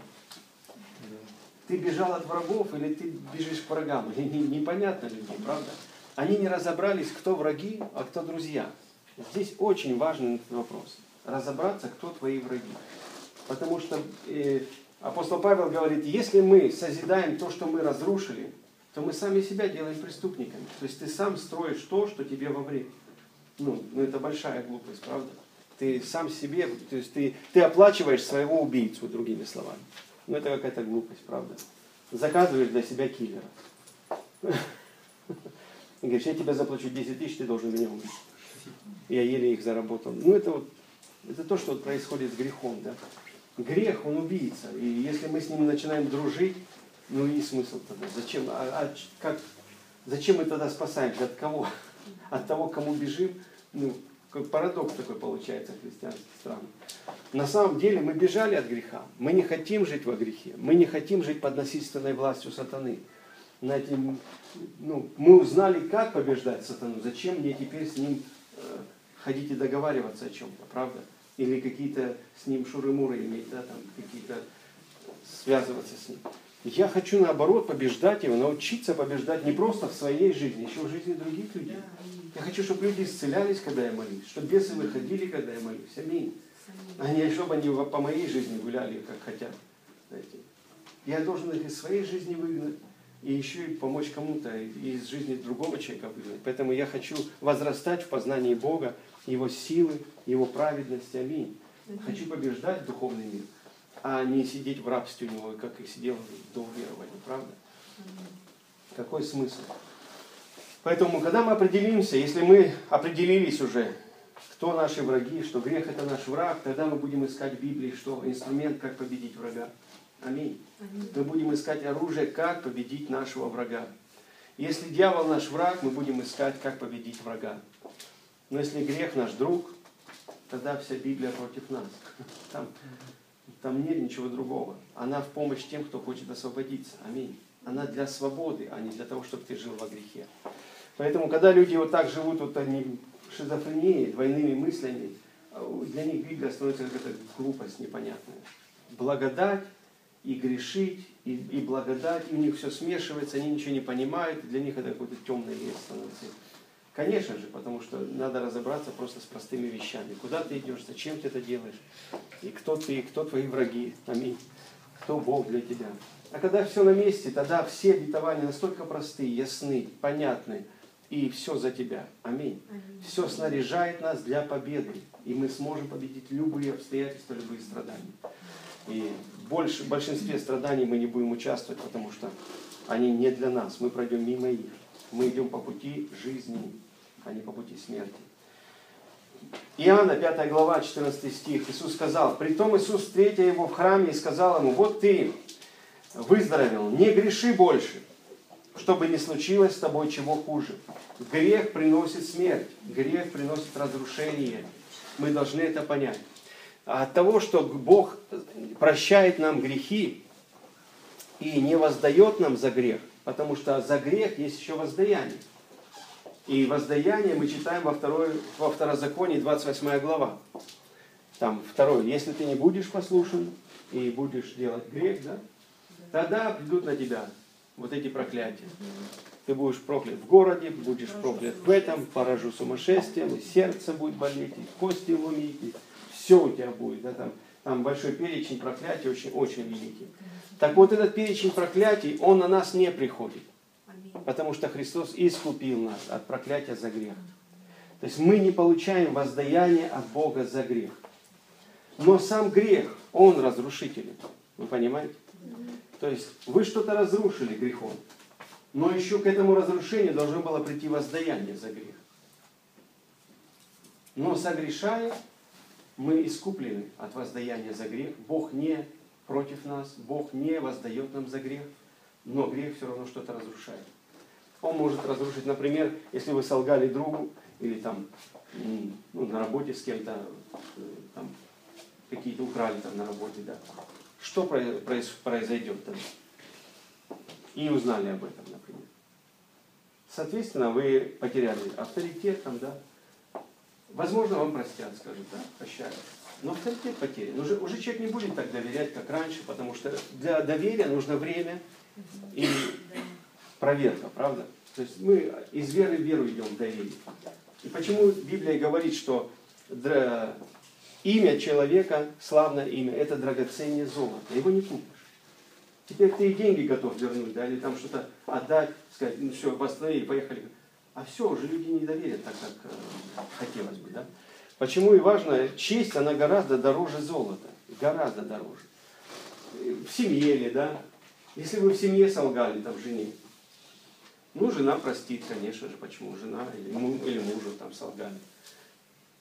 A: Ты бежал от врагов или ты бежишь к врагам? [laughs] Или не- непонятно людям, правда? Они не разобрались, кто враги, а кто друзья. Здесь очень важный этот вопрос. Разобраться, кто твои враги. Потому что э, апостол Павел говорит, если мы созидаем то, что мы разрушили, то мы сами себя делаем преступниками. То есть ты сам строишь то, что тебе во вред. Ну, ну это большая глупость, правда? Ты сам себе, то есть ты, ты оплачиваешь своего убийцу, другими словами. Ну это какая-то глупость, правда? Заказываешь для себя киллера. [laughs] Говоришь, я тебе заплачу 10 тысяч, ты должен меня убить. Я еле их заработал. Ну это вот, это то, что происходит с грехом, да. Грех, он убийца. И если мы с ним начинаем дружить, ну и смысл тогда. Зачем? А, а как, зачем мы тогда спасаемся? От кого? [laughs] От того, кому бежим? Ну, как парадокс такой получается в христианских странах. На самом деле мы бежали от греха. Мы не хотим жить во грехе. Мы не хотим жить под насильственной властью сатаны. Знаете, ну, мы узнали, как побеждать сатану. Зачем мне теперь с ним э, ходить и договариваться о чем-то, правда? Или какие-то с ним шуры-муры иметь, да, там, какие-то связываться с ним. Я хочу, наоборот, побеждать его, научиться побеждать не просто в своей жизни, еще в жизни других людей. Я хочу, чтобы люди исцелялись, когда я молюсь, чтобы бесы выходили, когда я молюсь. Аминь. А не чтобы они по моей жизни гуляли, как хотят. Знаете. Я должен их из своей жизни выгнать и еще и помочь кому-то из жизни другого человека выгнать. Поэтому я хочу возрастать в познании Бога, Его силы, Его праведности. Аминь. Хочу побеждать духовный мир, а не сидеть в рабстве у него, как и сидел до уверования. Правда? Какой смысл? Поэтому, когда мы определимся, если мы определились уже, кто наши враги, что грех это наш враг, тогда мы будем искать в Библии, что инструмент, как победить врага. Аминь. Мы будем искать оружие, как победить нашего врага. Если дьявол наш враг, мы будем искать, как победить врага. Но если грех наш друг, тогда вся Библия против нас. Там, там нет ничего другого. Она в помощь тем, кто хочет освободиться. Аминь. Она для свободы, а не для того, чтобы ты жил во грехе. Поэтому, когда люди вот так живут, вот они шизофренией, двойными мыслями, для них Библия становится какая-то глупость непонятная. Благодать и грешить, и, и благодать, и у них все смешивается, они ничего не понимают, для них это какой-то темный лес становится. Конечно же, потому что надо разобраться просто с простыми вещами. Куда ты идешь, зачем ты это делаешь, и кто ты, и кто твои враги. Аминь. Кто Бог для тебя. А когда все на месте, тогда все обетования настолько простые, ясны, понятны, и все за тебя. Аминь.
B: Аминь.
A: Все снаряжает нас для победы, и мы сможем победить любые обстоятельства, любые страдания. И больше, в большинстве страданий мы не будем участвовать, потому что они не для нас. Мы пройдем мимо их. Мы идем по пути жизни, а не по пути смерти. Иоанна, 5 глава, 14 стих. Иисус сказал, «Притом Иисус, встретя его в храме, и сказал ему, вот ты выздоровел, не греши больше, чтобы не случилось с тобой чего хуже. Грех приносит смерть, грех приносит разрушение. Мы должны это понять. А от того, что Бог прощает нам грехи и не воздает нам за грех, потому что за грех есть еще воздаяние. И воздаяние мы читаем во, второй, во второзаконии, 28 глава. Там второй. Если ты не будешь послушен и будешь делать грех, да, тогда придут на тебя вот эти проклятия. Ты будешь проклят в городе, будешь проклят в этом, поражу сумасшествием, и сердце будет болеть, и кости ломить, и все у тебя будет. Да, там, там большой перечень проклятий, очень, очень великий. Так вот этот перечень проклятий, он на нас не приходит. Потому что Христос искупил нас от проклятия за грех. То есть мы не получаем воздаяние от Бога за грех. Но сам грех, он разрушителен. Вы понимаете? То есть вы что-то разрушили грехом. Но еще к этому разрушению должно было прийти воздаяние за грех. Но согрешая, мы искуплены от воздаяния за грех. Бог не против нас, Бог не воздает нам за грех, но грех все равно что-то разрушает. Он может разрушить, например, если вы солгали другу или там ну, на работе с кем-то э, там, какие-то украли там на работе, да. Что про- произ- произойдет тогда? И узнали об этом, например. Соответственно, вы потеряли авторитет там, да. Возможно, вам простят, скажут, да, прощают. Но авторитет потерян. Уже, уже человек не будет так доверять, как раньше, потому что для доверия нужно время и проверка, правда? То есть мы из веры в веру идем в доверие. И почему Библия говорит, что имя человека, славное имя, это драгоценнее золота. Его не купишь. Теперь ты и деньги готов вернуть, да, или там что-то отдать, сказать, ну все, восстановили, поехали. А все, уже люди не доверят так, как э, хотелось бы, да. Почему и важно, честь, она гораздо дороже золота, гораздо дороже. В семье ли, да, если вы в семье солгали, там, жене, ну, жена простит, конечно же, почему жена или, му- или мужу там солгали.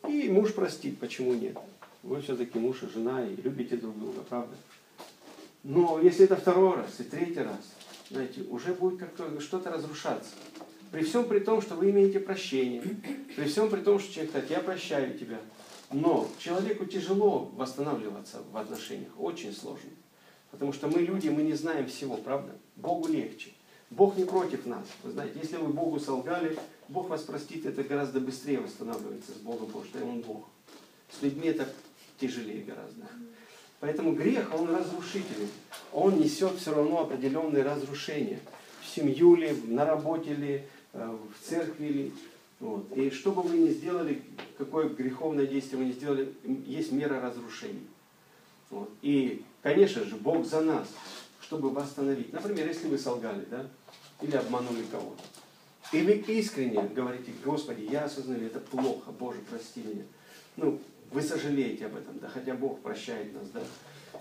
A: И муж простит, почему нет. Вы все-таки муж и жена, и любите друг друга, правда? Но если это второй раз и третий раз, знаете, уже будет как-то что-то разрушаться. При всем при том, что вы имеете прощение, при всем при том, что человек так, я прощаю тебя. Но человеку тяжело восстанавливаться в отношениях, очень сложно. Потому что мы люди, мы не знаем всего, правда? Богу легче. Бог не против нас. Вы знаете, если вы Богу солгали, Бог вас простит, это гораздо быстрее восстанавливается с Богом, потому что Он Бог. С людьми это тяжелее гораздо. Поэтому грех, он разрушительный. Он несет все равно определенные разрушения. В семью ли, на работе ли, в церкви. Вот. И что бы вы ни сделали, какое греховное действие вы ни сделали, есть мера разрушения. Вот. И, конечно же, Бог за нас, чтобы восстановить. Например, если вы солгали, да, или обманули кого-то. И вы искренне говорите, Господи, я осознаю, это плохо, Боже, прости меня. Ну, вы сожалеете об этом, да, хотя Бог прощает нас, да.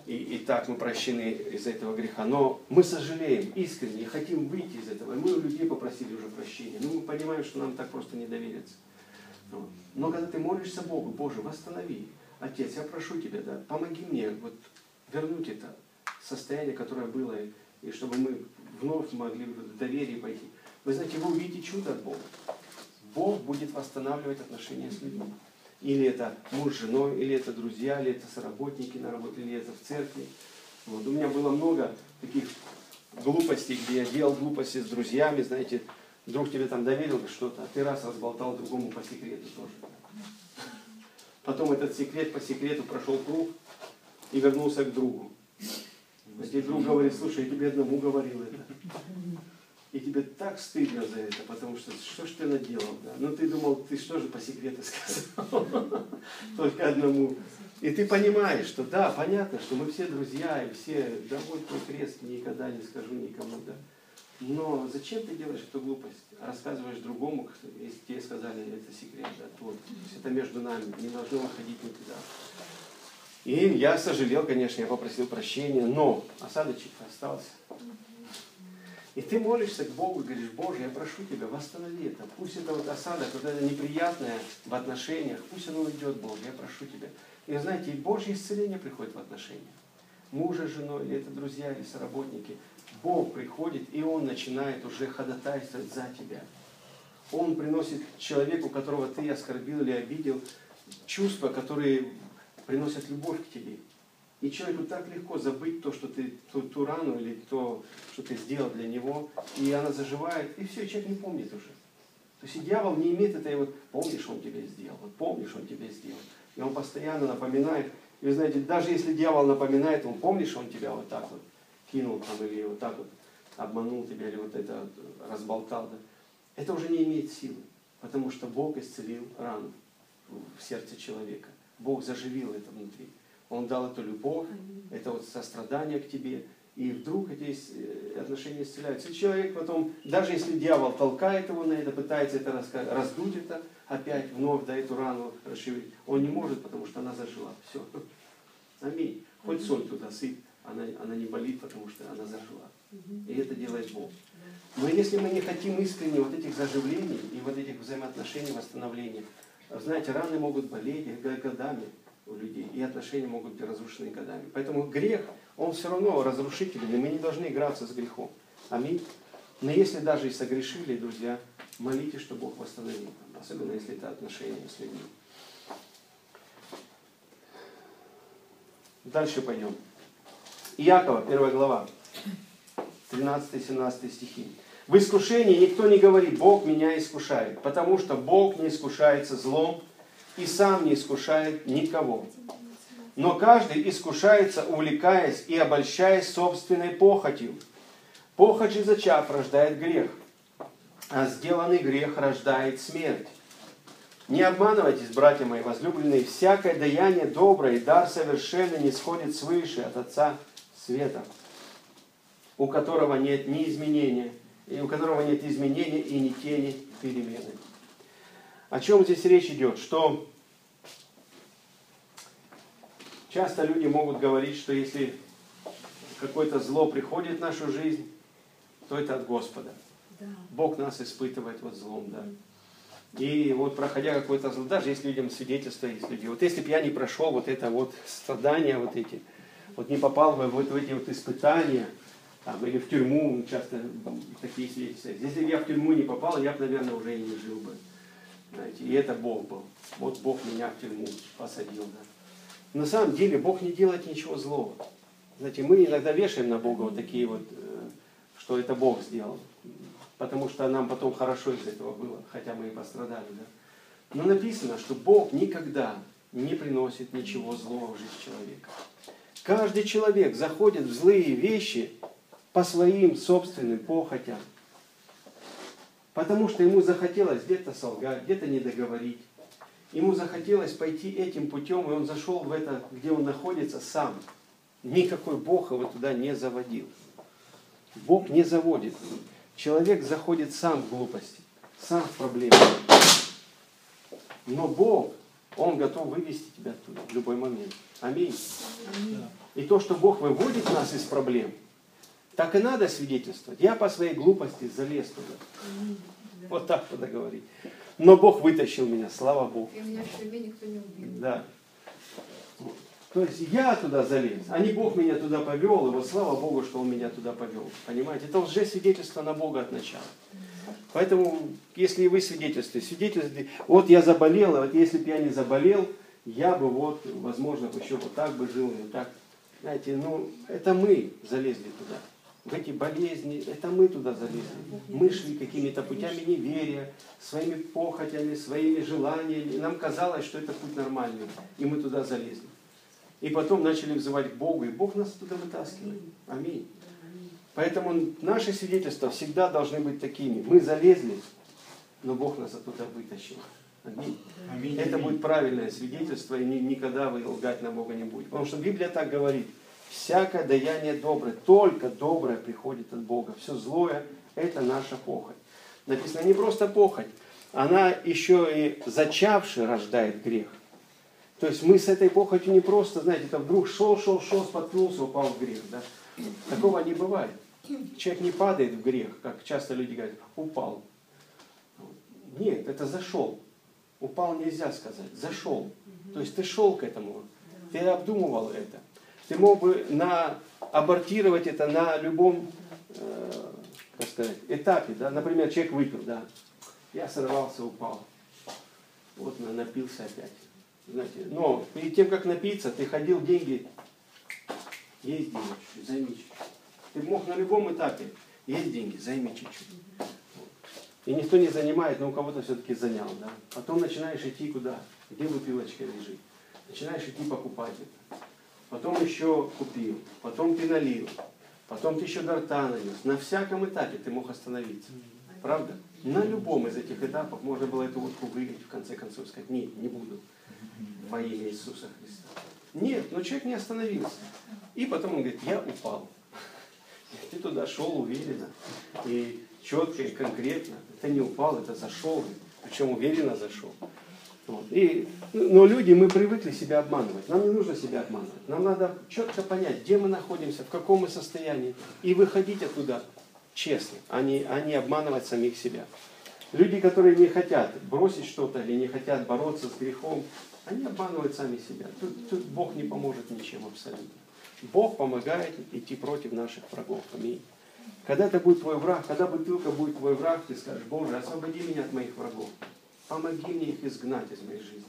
A: И, и так мы прощены из этого греха. Но мы сожалеем искренне и хотим выйти из этого. И мы у людей попросили уже прощения. Но мы понимаем, что нам так просто не довериться. Но когда ты молишься Богу, Боже, восстанови. Отец, я прошу Тебя, да, помоги мне вот вернуть это состояние, которое было, и чтобы мы вновь могли в доверие пойти. Вы знаете, вы увидите чудо от Бога. Бог будет восстанавливать отношения с людьми. Или это муж с женой, или это друзья, или это соработники на работе, или это в церкви. Вот. У меня было много таких глупостей, где я делал глупости с друзьями, знаете, друг тебе там доверил что-то, а ты раз разболтал другому по секрету тоже. Потом этот секрет по секрету прошел круг и вернулся к другу. Если друг говорит, слушай, я тебе одному говорил это. И тебе так стыдно за это, потому что что ж ты наделал, да? Ну ты думал, ты что же по секрету сказал? [laughs] Только одному. И ты понимаешь, что да, понятно, что мы все друзья, и все, да вот твой крест, никогда не скажу никому, да. Но зачем ты делаешь эту глупость? Рассказываешь другому, если тебе сказали, это секрет, да, вот. То есть это между нами, не должно выходить никуда. И я сожалел, конечно, я попросил прощения, но осадочек остался. И ты молишься к Богу и говоришь, Боже, я прошу Тебя, восстанови это. Пусть это вот осадок, вот это неприятное в отношениях, пусть оно уйдет, Боже, я прошу Тебя. И знаете, и Божье исцеление приходит в отношениях. Мужа женой, или это друзья, или соработники. Бог приходит, и Он начинает уже ходатайствовать за тебя. Он приносит человеку, которого ты оскорбил или обидел, чувства, которые приносят любовь к тебе. И человеку так легко забыть то, что ты, ту, ту рану или то, что ты сделал для него, и она заживает, и все, человек не помнит уже. То есть и дьявол не имеет этой вот, помнишь, он тебе сделал, вот помнишь, он тебе сделал. И он постоянно напоминает. И вы знаете, даже если дьявол напоминает, он помнишь, он тебя вот так вот кинул там, или вот так вот обманул тебя, или вот это разболтал, да, это уже не имеет силы. Потому что Бог исцелил рану в сердце человека. Бог заживил это внутри. Он дал эту любовь, это вот сострадание к тебе, и вдруг эти э, отношения исцеляются. И человек потом, даже если дьявол толкает его на это, пытается это раздуть это, опять вновь да, эту рану расширить, он не может, потому что она зажила. Все. Аминь. Хоть соль туда сыпь, она, она не болит, потому что она зажила. И это делает Бог. Но если мы не хотим искренне вот этих заживлений и вот этих взаимоотношений, восстановления, знаете, раны могут болеть годами у людей, и отношения могут быть разрушены годами. Поэтому грех, он все равно разрушительный, мы не должны играться с грехом. Аминь. Но если даже и согрешили, друзья, молитесь, что Бог восстановит. Особенно если это отношения с людьми. Дальше пойдем. Иакова, первая глава, 13-17 стихи. В искушении никто не говорит, Бог меня искушает, потому что Бог не искушается злом, и сам не искушает никого. Но каждый искушается, увлекаясь и обольщаясь собственной похотью. Похоть же зачав рождает грех, а сделанный грех рождает смерть. Не обманывайтесь, братья мои возлюбленные, всякое даяние доброе и дар совершенно не сходит свыше от Отца Света, у которого нет ни изменения, и у которого нет изменения и ни тени перемены. О чем здесь речь идет? Что часто люди могут говорить, что если какое-то зло приходит в нашу жизнь, то это от Господа.
E: Да.
A: Бог нас испытывает вот злом, да. И вот проходя какое-то зло, даже если людям свидетельство есть люди, вот если бы я не прошел вот это вот страдания вот эти, вот не попал бы вот в эти вот испытания, там, или в тюрьму, часто такие свидетельства. Если бы я в тюрьму не попал, я бы, наверное, уже и не жил бы. Знаете, и это Бог был. Вот Бог меня в тюрьму посадил. Да. На самом деле Бог не делает ничего злого. Знаете, мы иногда вешаем на Бога вот такие вот, э, что это Бог сделал. Потому что нам потом хорошо из этого было, хотя мы и пострадали. Да? Но написано, что Бог никогда не приносит ничего злого в жизнь человека. Каждый человек заходит в злые вещи по своим собственным похотям. Потому что ему захотелось где-то солгать, где-то не договорить. Ему захотелось пойти этим путем, и он зашел в это, где он находится сам. Никакой Бог его туда не заводил. Бог не заводит. Человек заходит сам в глупости, сам в проблемы. Но Бог, Он готов вывести тебя оттуда в любой момент. Аминь. И то, что Бог выводит нас из проблем – так и надо свидетельствовать. Я по своей глупости залез туда. Вот так надо говорить. Но Бог вытащил меня, слава Богу.
B: И меня в тюрьме никто не убил.
A: Да. То есть я туда залез, а не Бог меня туда повел, и вот слава Богу, что Он меня туда повел. Понимаете? Это уже свидетельство на Бога от начала. Поэтому, если вы свидетельствуете, свидетельствуете, вот я заболел, а вот если бы я не заболел, я бы вот, возможно, еще вот так бы жил, вот так. Знаете, ну, это мы залезли туда. В эти болезни, это мы туда залезли. Мы шли какими-то путями неверия, своими похотями, своими желаниями. И нам казалось, что это путь нормальный. И мы туда залезли. И потом начали взывать к Богу, и Бог нас туда вытаскивает. Аминь. Поэтому наши свидетельства всегда должны быть такими. Мы залезли, но Бог нас оттуда вытащил. Аминь.
D: Аминь.
A: Это будет правильное свидетельство, и ни- никогда вы лгать на Бога не будете. Потому что Библия так говорит. Всякое даяние доброе, только доброе приходит от Бога. Все злое – это наша похоть. Написано не просто похоть, она еще и зачавший рождает грех. То есть мы с этой похотью не просто, знаете, там вдруг шел, шел, шел, споткнулся, упал в грех. Да? Такого не бывает. Человек не падает в грех, как часто люди говорят, упал. Нет, это зашел. Упал нельзя сказать, зашел. То есть ты шел к этому, ты обдумывал это. Ты мог бы на, абортировать это на любом, э, как сказать, этапе. Да? Например, человек выпил, да. Я сорвался, упал. Вот на- напился опять. Знаете, но перед тем, как напиться, ты ходил деньги, есть деньги, чуть-чуть, займи чуть-чуть. Ты мог на любом этапе, есть деньги, займи чуть-чуть. И никто не занимает, но у кого-то все-таки занял. Да? Потом начинаешь идти куда? Где бутылочка лежит? Начинаешь идти покупать это. Потом еще купил, потом ты налил, потом ты еще до рта нанес. На всяком этапе ты мог остановиться. Правда? На любом из этих этапов можно было эту водку вылить, в конце концов сказать, нет, не буду. Во имя Иисуса Христа. Нет, но человек не остановился. И потом он говорит, я упал. [laughs] Ты туда шел уверенно. И четко, и конкретно. Ты не упал, это зашел. Причем уверенно зашел. Вот. И, но люди, мы привыкли себя обманывать. Нам не нужно себя обманывать. Нам надо четко понять, где мы находимся, в каком мы состоянии. И выходить оттуда честно, а не, а не обманывать самих себя. Люди, которые не хотят бросить что-то или не хотят бороться с грехом, они обманывают сами себя. Тут, тут Бог не поможет ничем абсолютно. Бог помогает идти против наших врагов. Аминь. Когда это будет твой враг, когда бутылка будет твой враг, ты скажешь, Боже, освободи меня от моих врагов. Помоги мне их изгнать из моей жизни.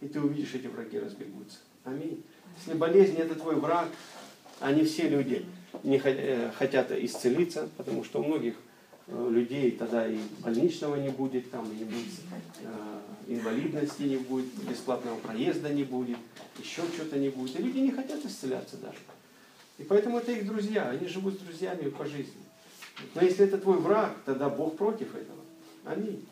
A: И ты увидишь, эти враги разбегутся. Аминь. Если болезнь это твой враг, а не все люди не э, хотят исцелиться, потому что у многих э, людей тогда и больничного не будет, там не будет э, инвалидности не будет, бесплатного проезда не будет, еще что-то не будет. И люди не хотят исцеляться даже. И поэтому это их друзья, они живут с друзьями по жизни. Но если это твой враг, тогда Бог против этого. Аминь.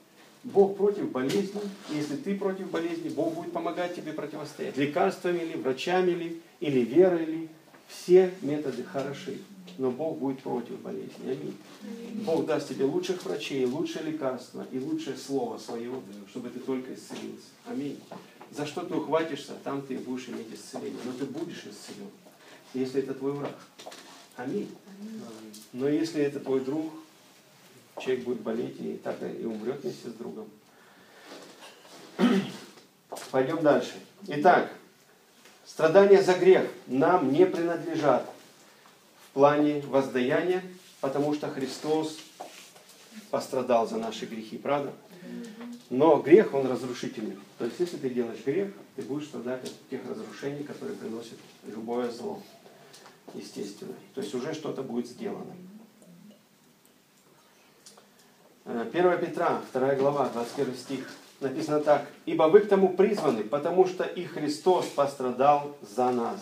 A: Бог против болезни. И если ты против болезни, Бог будет помогать тебе противостоять. Лекарствами ли, врачами ли, или верой ли. Все методы хороши. Но Бог будет против болезни. Аминь. Бог даст тебе лучших врачей, лучшее лекарство и лучшее слово свое, чтобы ты только исцелился. Аминь. За что ты ухватишься, там ты будешь иметь исцеление. Но ты будешь исцелен, если это твой враг. Аминь. Но если это твой друг, человек будет болеть и так и умрет вместе с другом. [clears throat] Пойдем дальше. Итак, страдания за грех нам не принадлежат в плане воздаяния, потому что Христос пострадал за наши грехи, правда? Но грех, он разрушительный. То есть, если ты делаешь грех, ты будешь страдать от тех разрушений, которые приносят любое зло, естественно. То есть, уже что-то будет сделано. Э, 1 Петра, 2 глава, 21 стих. Написано так. «Ибо вы к тому призваны, потому что и Христос пострадал за нас,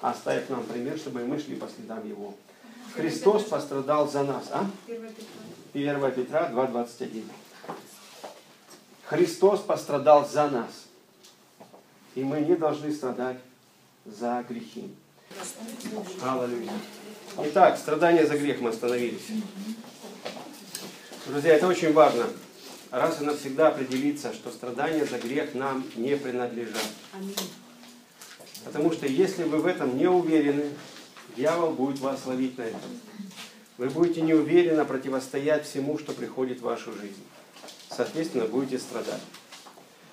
A: оставив нам пример, чтобы мы шли по следам Его». Христос пострадал за нас. А? 1 Петра 2.21. Христос пострадал за нас. И мы не должны страдать за грехи. Аллилуйя. Итак, страдания за грех мы остановились. Друзья, это очень важно. Раз и навсегда определиться, что страдания за грех нам не принадлежат.
E: Аминь.
A: Потому что если вы в этом не уверены, дьявол будет вас ловить на этом. Вы будете неуверенно противостоять всему, что приходит в вашу жизнь. соответственно, будете страдать.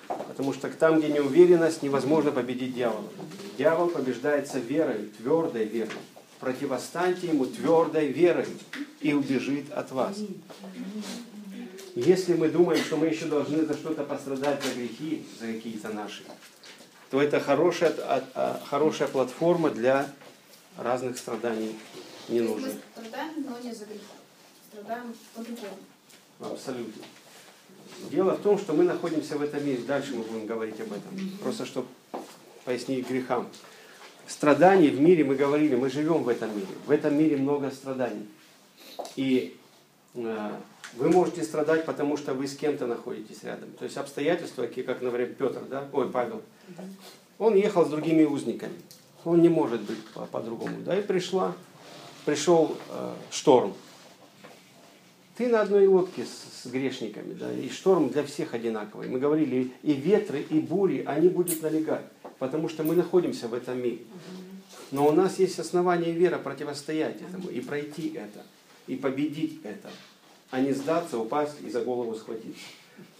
A: Потому что там, где неуверенность, невозможно победить дьявола. Дьявол побеждается верой, твердой верой. Противостаньте ему твердой верой и убежит от вас. Если мы думаем, что мы еще должны за что-то пострадать, за грехи, за какие-то наши, то это хорошая, а- а- хорошая платформа для разных страданий
B: Мы
A: ненужных.
B: страдаем, но не за грех. Страдаем по-другому.
A: Абсолютно. Дело в том, что мы находимся в этом мире. Дальше мы будем говорить об этом. Просто чтобы пояснить грехам. Страданий в мире, мы говорили, мы живем в этом мире. В этом мире много страданий. И э, вы можете страдать, потому что вы с кем-то находитесь рядом. То есть обстоятельства, такие как, например, Петр, да? ой, Павел, он ехал с другими узниками. Он не может быть по- по-другому. Да, и пришла, пришел э, шторм. Ты на одной лодке с, с грешниками, да, и шторм для всех одинаковый. Мы говорили, и ветры, и бури, они будут налегать, потому что мы находимся в этом мире. Но у нас есть основания вера противостоять этому и пройти это, и победить это, а не сдаться, упасть и за голову схватиться.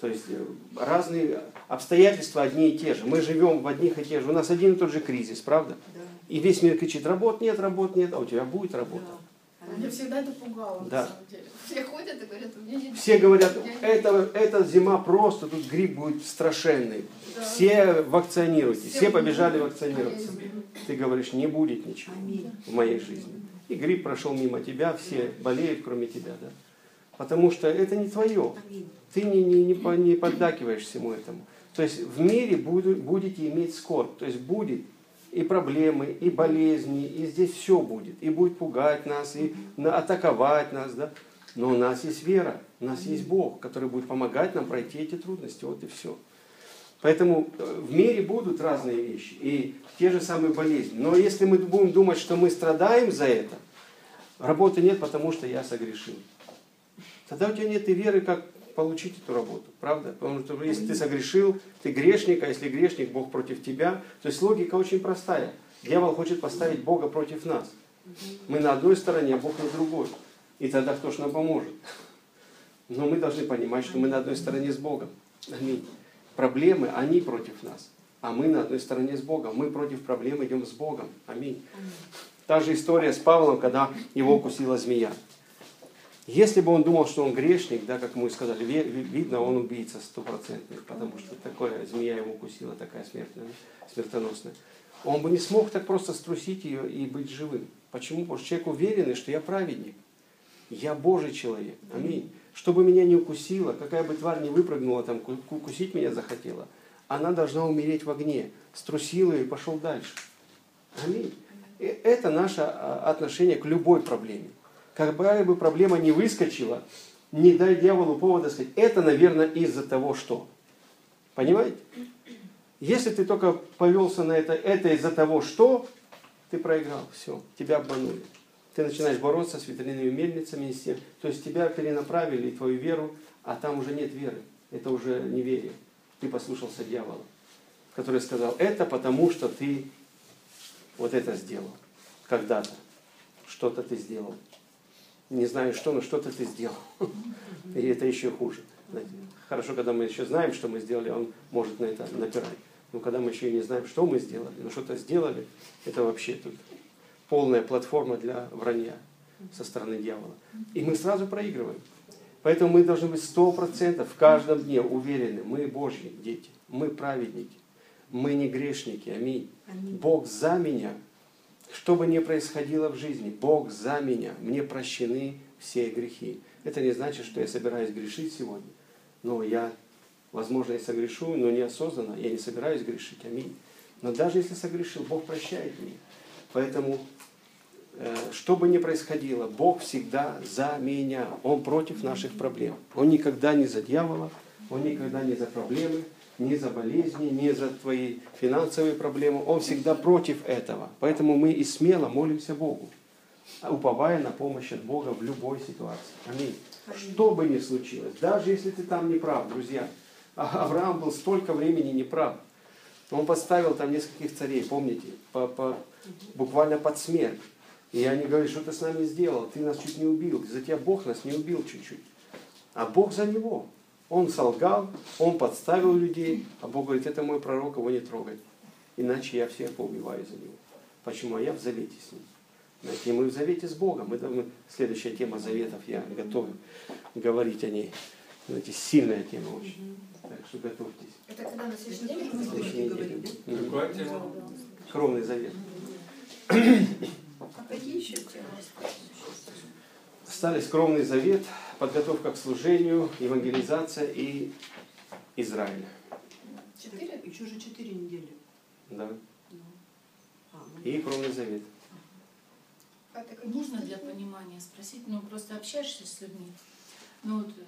A: То есть э, разные обстоятельства одни и те же. Мы живем в одних и тех же. У нас один и тот же кризис, правда?
E: Да.
A: И весь мир кричит, работ нет, работ нет, а у тебя будет работа.
E: Да.
B: Меня всегда это пугало,
A: Да.
B: на самом деле. Все ходят и говорят, у меня нет
A: Все говорят, это, эта зима просто, тут грипп будет страшенный.
B: Да.
A: Все вакцинируйтесь, все
B: Все
A: побежали вакцинироваться. Ты говоришь, не будет ничего
E: Аминь.
A: в моей жизни. И грипп прошел мимо тебя, все болеют, кроме тебя, да? Потому что это не твое.
E: Аминь.
A: Ты не, не, не, не поддакиваешь всему этому. То есть в мире буду- будете иметь скорбь. То есть будет и проблемы, и болезни, и здесь все будет. И будет пугать нас, и атаковать нас, да. Но у нас есть вера, у нас есть Бог, который будет помогать нам пройти эти трудности. Вот и все. Поэтому э, в мире будут разные вещи, и те же самые болезни. Но если мы будем думать, что мы страдаем за это, работы нет, потому что я согрешил. Тогда у тебя нет и веры, как получить эту работу. Правда? Потому что если ты согрешил, ты грешник, а если грешник, Бог против тебя. То есть логика очень простая. Дьявол хочет поставить Бога против нас. Мы на одной стороне, а Бог на другой. И тогда кто ж нам поможет? Но мы должны понимать, что мы на одной стороне с Богом. Аминь. Проблемы, они против нас. А мы на одной стороне с Богом. Мы против проблем идем с Богом. Аминь. Та же история с Павлом, когда его укусила змея. Если бы он думал, что он грешник, да, как мы сказали, видно, он убийца стопроцентный, потому что такая змея его укусила, такая смертоносная. Он бы не смог так просто струсить ее и быть живым. Почему? Потому что человек уверенный, что я праведник. Я Божий человек. Аминь. Чтобы меня не укусило, какая бы тварь не выпрыгнула, там, ку- ку- укусить меня захотела, она должна умереть в огне. Струсил ее и пошел дальше. Аминь. И это наше а, отношение к любой проблеме. Какая бы проблема не выскочила, не дай дьяволу повода сказать, это, наверное, из-за того, что. Понимаете? Если ты только повелся на это, это из-за того, что, ты проиграл, все, тебя обманули. Ты начинаешь бороться с ветряными мельницами, с тем. то есть тебя перенаправили, твою веру, а там уже нет веры, это уже неверие. Ты послушался дьявола, который сказал, это потому, что ты вот это сделал когда-то, что-то ты сделал. Не знаю что, но что-то ты сделал. [laughs] И это еще хуже. Хорошо, когда мы еще знаем, что мы сделали, он может на это напирать. Но когда мы еще и не знаем, что мы сделали, но что-то сделали, это вообще тут полная платформа для вранья со стороны дьявола. И мы сразу проигрываем. Поэтому мы должны быть сто процентов в каждом дне уверены, мы Божьи дети, мы праведники, мы не грешники, аминь.
E: Аминь.
A: Бог за меня, что бы ни происходило в жизни, Бог за меня, мне прощены все грехи. Это не значит, что я собираюсь грешить сегодня, но я, возможно, и согрешу, но неосознанно, я не собираюсь грешить, аминь. Но даже если согрешил, Бог прощает меня. Поэтому, э, что бы ни происходило, Бог всегда за меня. Он против наших проблем. Он никогда не за дьявола, Он никогда не за проблемы, не за болезни, не за твои финансовые проблемы. Он всегда против этого. Поэтому мы и смело молимся Богу, уповая на помощь от Бога в любой ситуации. Аминь. Что бы ни случилось, даже если ты там не прав, друзья. А Авраам был столько времени неправ. Он поставил там нескольких царей, помните, по, по- буквально под смерть. И они говорят, что ты с нами сделал, ты нас чуть не убил, за тебя Бог нас не убил чуть-чуть. А Бог за него. Он солгал, он подставил людей, а Бог говорит, это мой пророк, его не трогай. Иначе я всех поубиваю за него. Почему? А я в завете с ним. Знаете, мы в завете с Богом. Это мы, следующая тема заветов, я готов говорить о ней. Знаете, сильная тема очень. Так что готовьтесь.
B: Это когда на следующий
E: Тоже
B: день?
E: мы
A: Следующей неделе.
E: говорить.
A: Мгм.
C: Какая тема?
A: Кровный завет. [clears throat]
B: А какие еще темы?
A: Остались кровный завет, подготовка к служению, евангелизация и Израиль.
B: Четыре?
E: Еще же четыре недели.
A: Да.
E: Ну. А, ну,
A: И кровный завет.
B: А это какие
F: Можно для понимания спросить, ну просто общаешься с людьми, ну вот, э,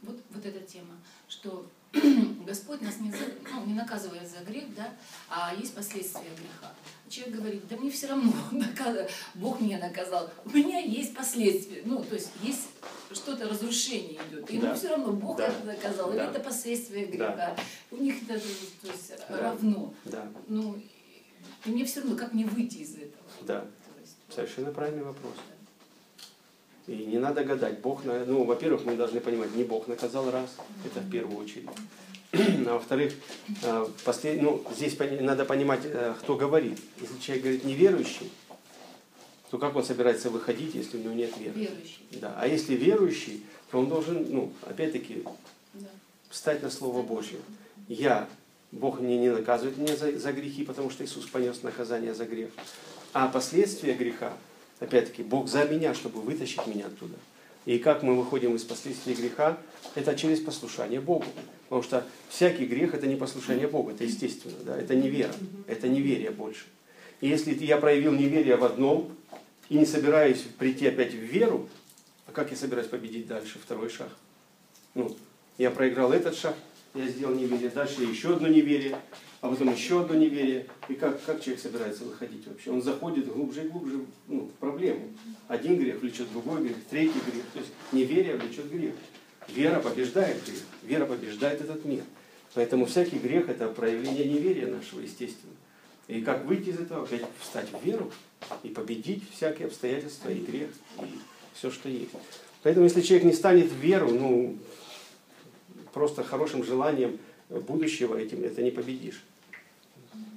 F: вот, вот эта тема, что [clears throat] Господь нас не, за- ну, не наказывает за грех, да, а есть последствия греха. Человек говорит, да мне все равно, [laughs] Бог меня наказал, у меня есть последствия, ну то есть есть что-то разрушение идет, и ему
A: Да.
F: все равно Бог
A: Да.
F: это наказал, или
A: Да.
F: это последствия
A: Да.
F: греха, у них это то есть,
A: Да.
F: равно,
A: Да.
F: ну и мне все равно, как мне выйти из этого.
A: Да.
F: Есть,
A: Совершенно правильный вопрос. И не надо гадать. Бог, на- ну, во-первых, мы должны понимать, не Бог наказал раз, это в первую очередь. А во-вторых, а, послед- ну, здесь надо понимать, э, кто говорит. Если человек говорит неверующий, то как он собирается выходить, если у него нет веры?
F: верующий.
A: Да. А если верующий, то он должен, ну, опять-таки,
F: Да.
A: встать на Слово Божье. Я, Бог мне не наказывает меня за, за грехи, потому что Иисус понес наказание за грех. А последствия греха, опять-таки, Бог за меня, чтобы вытащить меня оттуда. И как мы выходим из последствий греха, это через послушание Богу. Потому что всякий грех это не послушание Богу, это естественно, да? это не вера, это неверие больше. И если я проявил неверие в одном и не собираюсь прийти опять в веру, а как я собираюсь победить дальше, второй шаг? Ну, я проиграл этот шаг, я сделал неверие, дальше еще одно неверие, а потом еще одно неверие. И как, как человек собирается выходить вообще? Он заходит глубже и глубже ну, в проблему. Один грех влечет другой грех, третий грех. То есть неверие влечет грех. Вера побеждает грех. Вера побеждает этот мир. Поэтому всякий грех – это проявление неверия нашего, естественно. И как выйти из этого? Опять встать в веру и победить всякие обстоятельства и грех, и все, что есть. Поэтому, если человек не станет в веру, ну, просто хорошим желанием будущего этим это не победишь.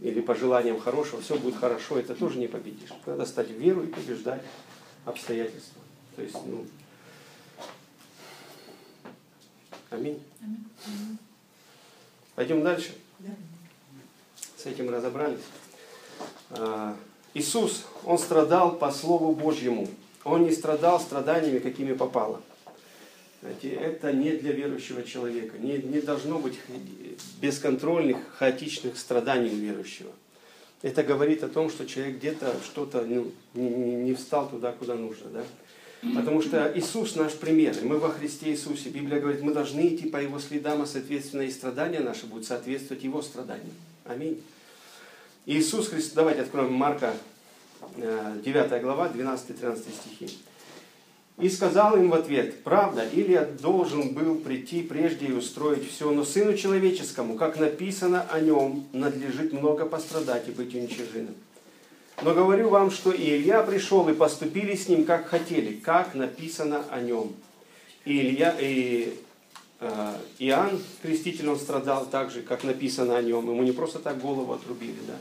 A: Или по желаниям хорошего, все будет хорошо, это тоже не победишь. Надо стать в веру и побеждать обстоятельства. То есть, ну, аминь.
F: Аминь.
A: Пойдем дальше.
E: Да.
A: С этим разобрались. А, Иисус, Он страдал по Слову Божьему. Он не страдал страданиями, какими попало. Знаете, это не для верующего человека. Не, не должно быть бесконтрольных, хаотичных страданий у верующего. Это говорит о том, что человек где-то что-то ну, не, не- встал туда, куда нужно. Да? Потому что Иисус наш пример, и мы во Христе Иисусе. Библия говорит, мы должны идти по Его следам, а соответственно и страдания наши будут соответствовать Его страданиям. Аминь. Иисус Христос, давайте откроем Марка, э, 9 глава, 12-13 стихи. И сказал им в ответ, правда, Илия должен был прийти прежде и устроить все, но Сыну Человеческому, как написано о нем, надлежит много пострадать и быть уничиженным. Но говорю вам, что и Илья пришел, и поступили с ним, как хотели, как написано о нем. И Илья, и э, Иоанн, креститель, он страдал так же, как написано о нем. Ему не просто так голову отрубили, да?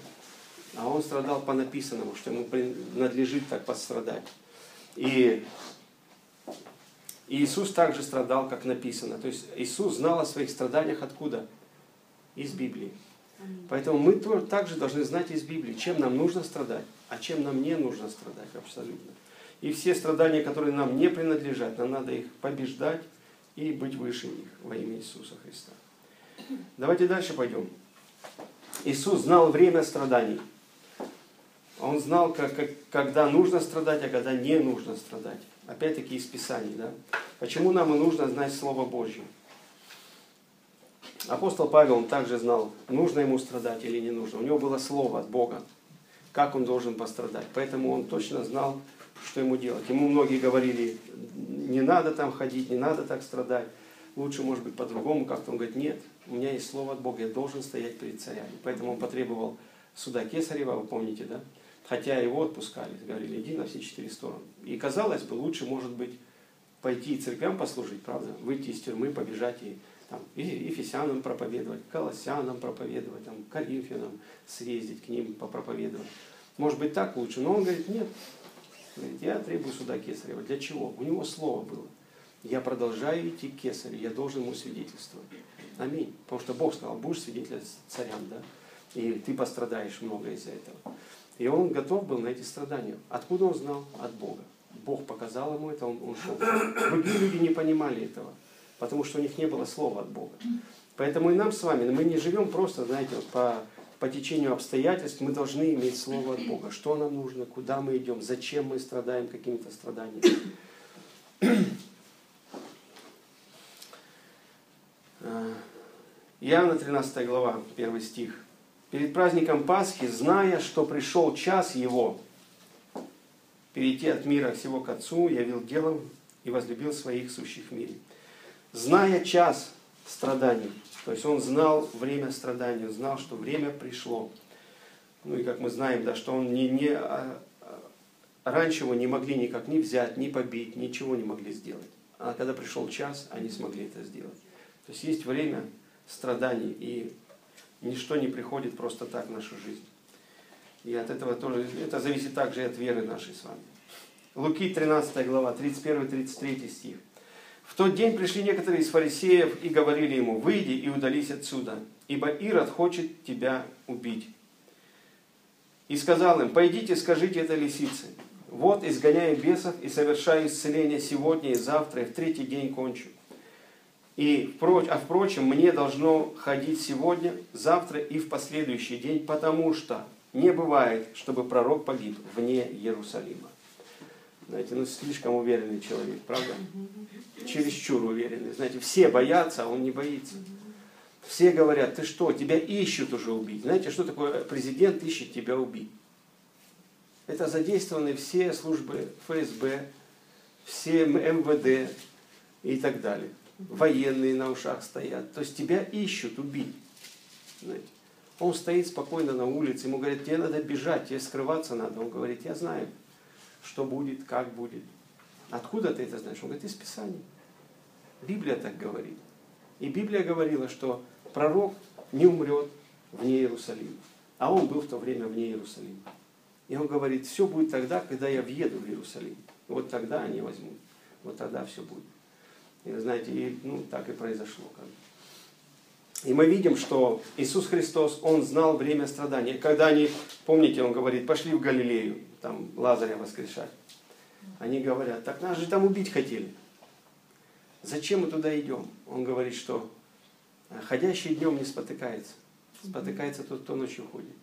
A: А он страдал по написанному, что ему надлежит так пострадать. И и Иисус также страдал, как написано. То есть Иисус знал о своих страданиях откуда? Из Библии. Поэтому мы также должны знать из Библии, чем нам нужно страдать, а чем нам не нужно страдать абсолютно. И все страдания, которые нам не принадлежат, нам надо их побеждать и быть выше них во имя Иисуса Христа. Давайте дальше пойдем. Иисус знал время страданий. Он знал, как, как- когда нужно страдать, а когда не нужно страдать. Опять-таки из Писаний. Да? Почему нам и нужно знать Слово Божье? Апостол Павел, он также знал, нужно ему страдать или не нужно. У него было слово от Бога, как он должен пострадать. Поэтому он точно знал, что ему делать. Ему многие говорили, не надо там ходить, не надо так страдать. Лучше, может быть, по-другому как-то. Он говорит, нет, у меня есть слово от Бога, я должен стоять перед царями. Поэтому он потребовал суда Кесарева, вы помните, да? Хотя его отпускали, говорили, иди на все четыре стороны. И казалось бы, лучше, может быть, пойти и церквям послужить, правда? Выйти из тюрьмы, побежать и там, и Ефесянам проповедовать, Колоссянам проповедовать, там, Коринфянам съездить к ним попроповедовать. Может быть так лучше, но он говорит, нет, я требую суда Кесарева. Для чего? У него слово было. Я продолжаю идти к Кесарю, я должен ему свидетельствовать. Аминь. Потому что Бог сказал, будешь свидетелем царям, да? И ты пострадаешь много из-за этого. И он готов был на эти страдания. Откуда он знал? От Бога. Бог показал ему это, он, он шел. Другие люди не понимали этого, потому что у них не было слова от Бога. Поэтому и нам с вами, мы не живем просто, знаете, по, по течению обстоятельств, мы должны иметь слово от Бога. Что нам нужно, куда мы идем, зачем мы страдаем какими-то страданиями. Э, Иоанна 13 глава, 1 стих. Перед праздником Пасхи, зная, что пришел час его, перейти от мира всего к Отцу, явил делом и возлюбил своих сущих в мире. Зная час страданий, то есть он знал время страданий, он знал, что время пришло. Ну и как мы знаем, да, что он не, не, а, а, раньше его не могли никак ни взять, ни побить, ничего не могли сделать. А когда пришел час, они смогли это сделать. То есть есть время страданий, и ничто не приходит просто так в нашу жизнь. И от этого тоже, это зависит также и от веры нашей с вами. Луки 13 глава, 31-33 стих. В тот день пришли некоторые из фарисеев и говорили ему, выйди и удались отсюда, ибо Ирод хочет тебя убить. И сказал им, пойдите, скажите это лисице. Вот изгоняю бесов и совершаю исцеление сегодня и завтра, и в третий день кончу. И, а впрочем, мне должно ходить сегодня, завтра и в последующий день, потому что не бывает, чтобы пророк погиб вне Иерусалима. Знаете, ну слишком уверенный человек, правда? Чересчур уверенный. Знаете, все боятся, а он не боится. Все говорят, ты что, тебя ищут уже убить. Знаете, что такое президент ищет тебя убить? Это задействованы все службы ФСБ, все МВД и так далее. Военные на ушах стоят. То есть тебя ищут убить. Знаете. Он стоит спокойно на улице, ему говорят, тебе надо бежать, тебе скрываться надо. Он говорит, я знаю, что будет, как будет. Откуда ты это знаешь? Он говорит, из Писания. Библия так говорит. И Библия говорила, что пророк не умрет вне Иерусалима. А он был в то время вне Иерусалима. И он говорит, все будет тогда, когда я въеду в Иерусалим. Вот тогда они возьмут. Вот тогда все будет. Знаете, и, ну, так и произошло. Как. И мы видим, что Иисус Христос, Он знал время страдания. Когда они, помните, Он говорит, пошли в Галилею, там Лазаря воскрешать. Они говорят, так нас же там убить хотели. Зачем мы туда идем? Он говорит, что ходящий днем не спотыкается. Спотыкается тот, кто ночью ходит.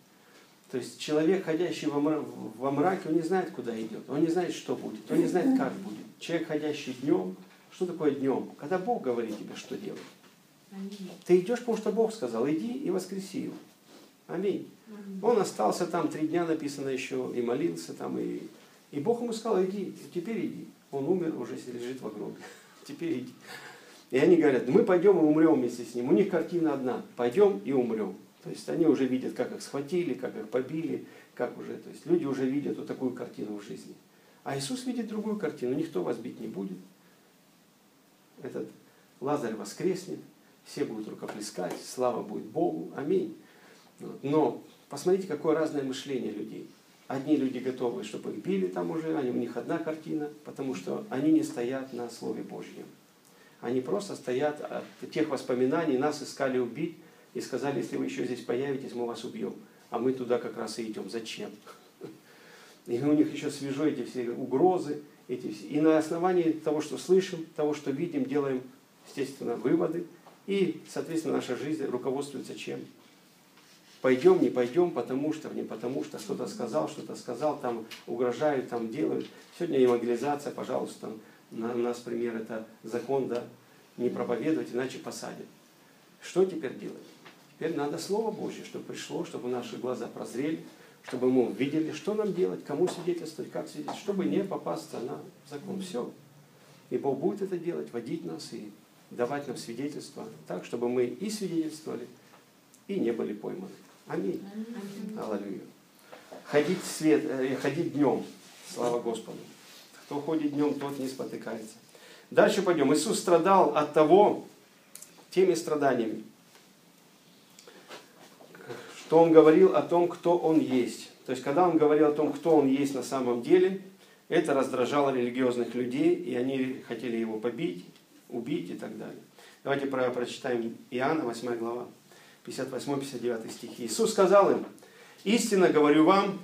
A: То есть человек, ходящий во мраке, он не знает, куда идет. Он не знает, что будет. Он не знает, как будет. Человек, ходящий днем, что такое днем? Когда Бог говорит тебе, что делать. Ты идешь, потому что Бог сказал, иди и воскреси его. Аминь. Он остался там три дня, написано еще, и молился там, и, и Бог ему сказал, иди, теперь иди. Он умер, уже лежит в гробе. [laughs] Теперь иди. И они говорят, мы пойдем и умрем вместе с ним. У них картина одна. Пойдем и умрем. То есть они уже видят, как их схватили, как их побили, как уже. То есть люди уже видят вот такую картину в жизни. А Иисус видит другую картину. Никто вас бить не будет. Этот Лазарь воскреснет все будут рукоплескать, слава будет Богу, аминь. Но посмотрите, какое разное мышление людей. Одни люди готовы, чтобы их били там уже, они, у них одна картина, потому что они не стоят на Слове Божьем. Они просто стоят от тех воспоминаний, нас искали убить и сказали, если вы еще здесь появитесь, мы вас убьем. А мы туда как раз и идем. Зачем? [laughs] И у них еще свежо эти все угрозы. Эти. И на основании того, что слышим, того, что видим, делаем, естественно, выводы. И, соответственно, наша жизнь руководствуется чем? Пойдем, не пойдем, потому что, не потому что, что-то сказал, что-то сказал, там угрожают, там делают. Сегодня евангелизация, пожалуйста, на, у нас пример это закон, да, не проповедовать, иначе посадят. Что теперь делать? Теперь надо Слово Божье, чтобы пришло, чтобы наши глаза прозрели, чтобы мы увидели, что нам делать, кому свидетельствовать, как свидетельствовать, чтобы не попасться на закон. Все. И Бог будет это делать, водить нас и давать нам свидетельство так, чтобы мы и свидетельствовали, и не были пойманы. Аминь. Аминь. Аллилуйя. Ходить, свет, э, ходить днем. Слава Господу. Кто ходит днем, тот не спотыкается. Дальше пойдем. Иисус страдал от того, теми страданиями, что он говорил о том, кто он есть. То есть, когда он говорил о том, кто он есть на самом деле, это раздражало религиозных людей, и они хотели его побить, убить и так далее. Давайте про, прочитаем Иоанна, 8 глава, 58-59 стихи. Иисус сказал им, «Истинно говорю вам,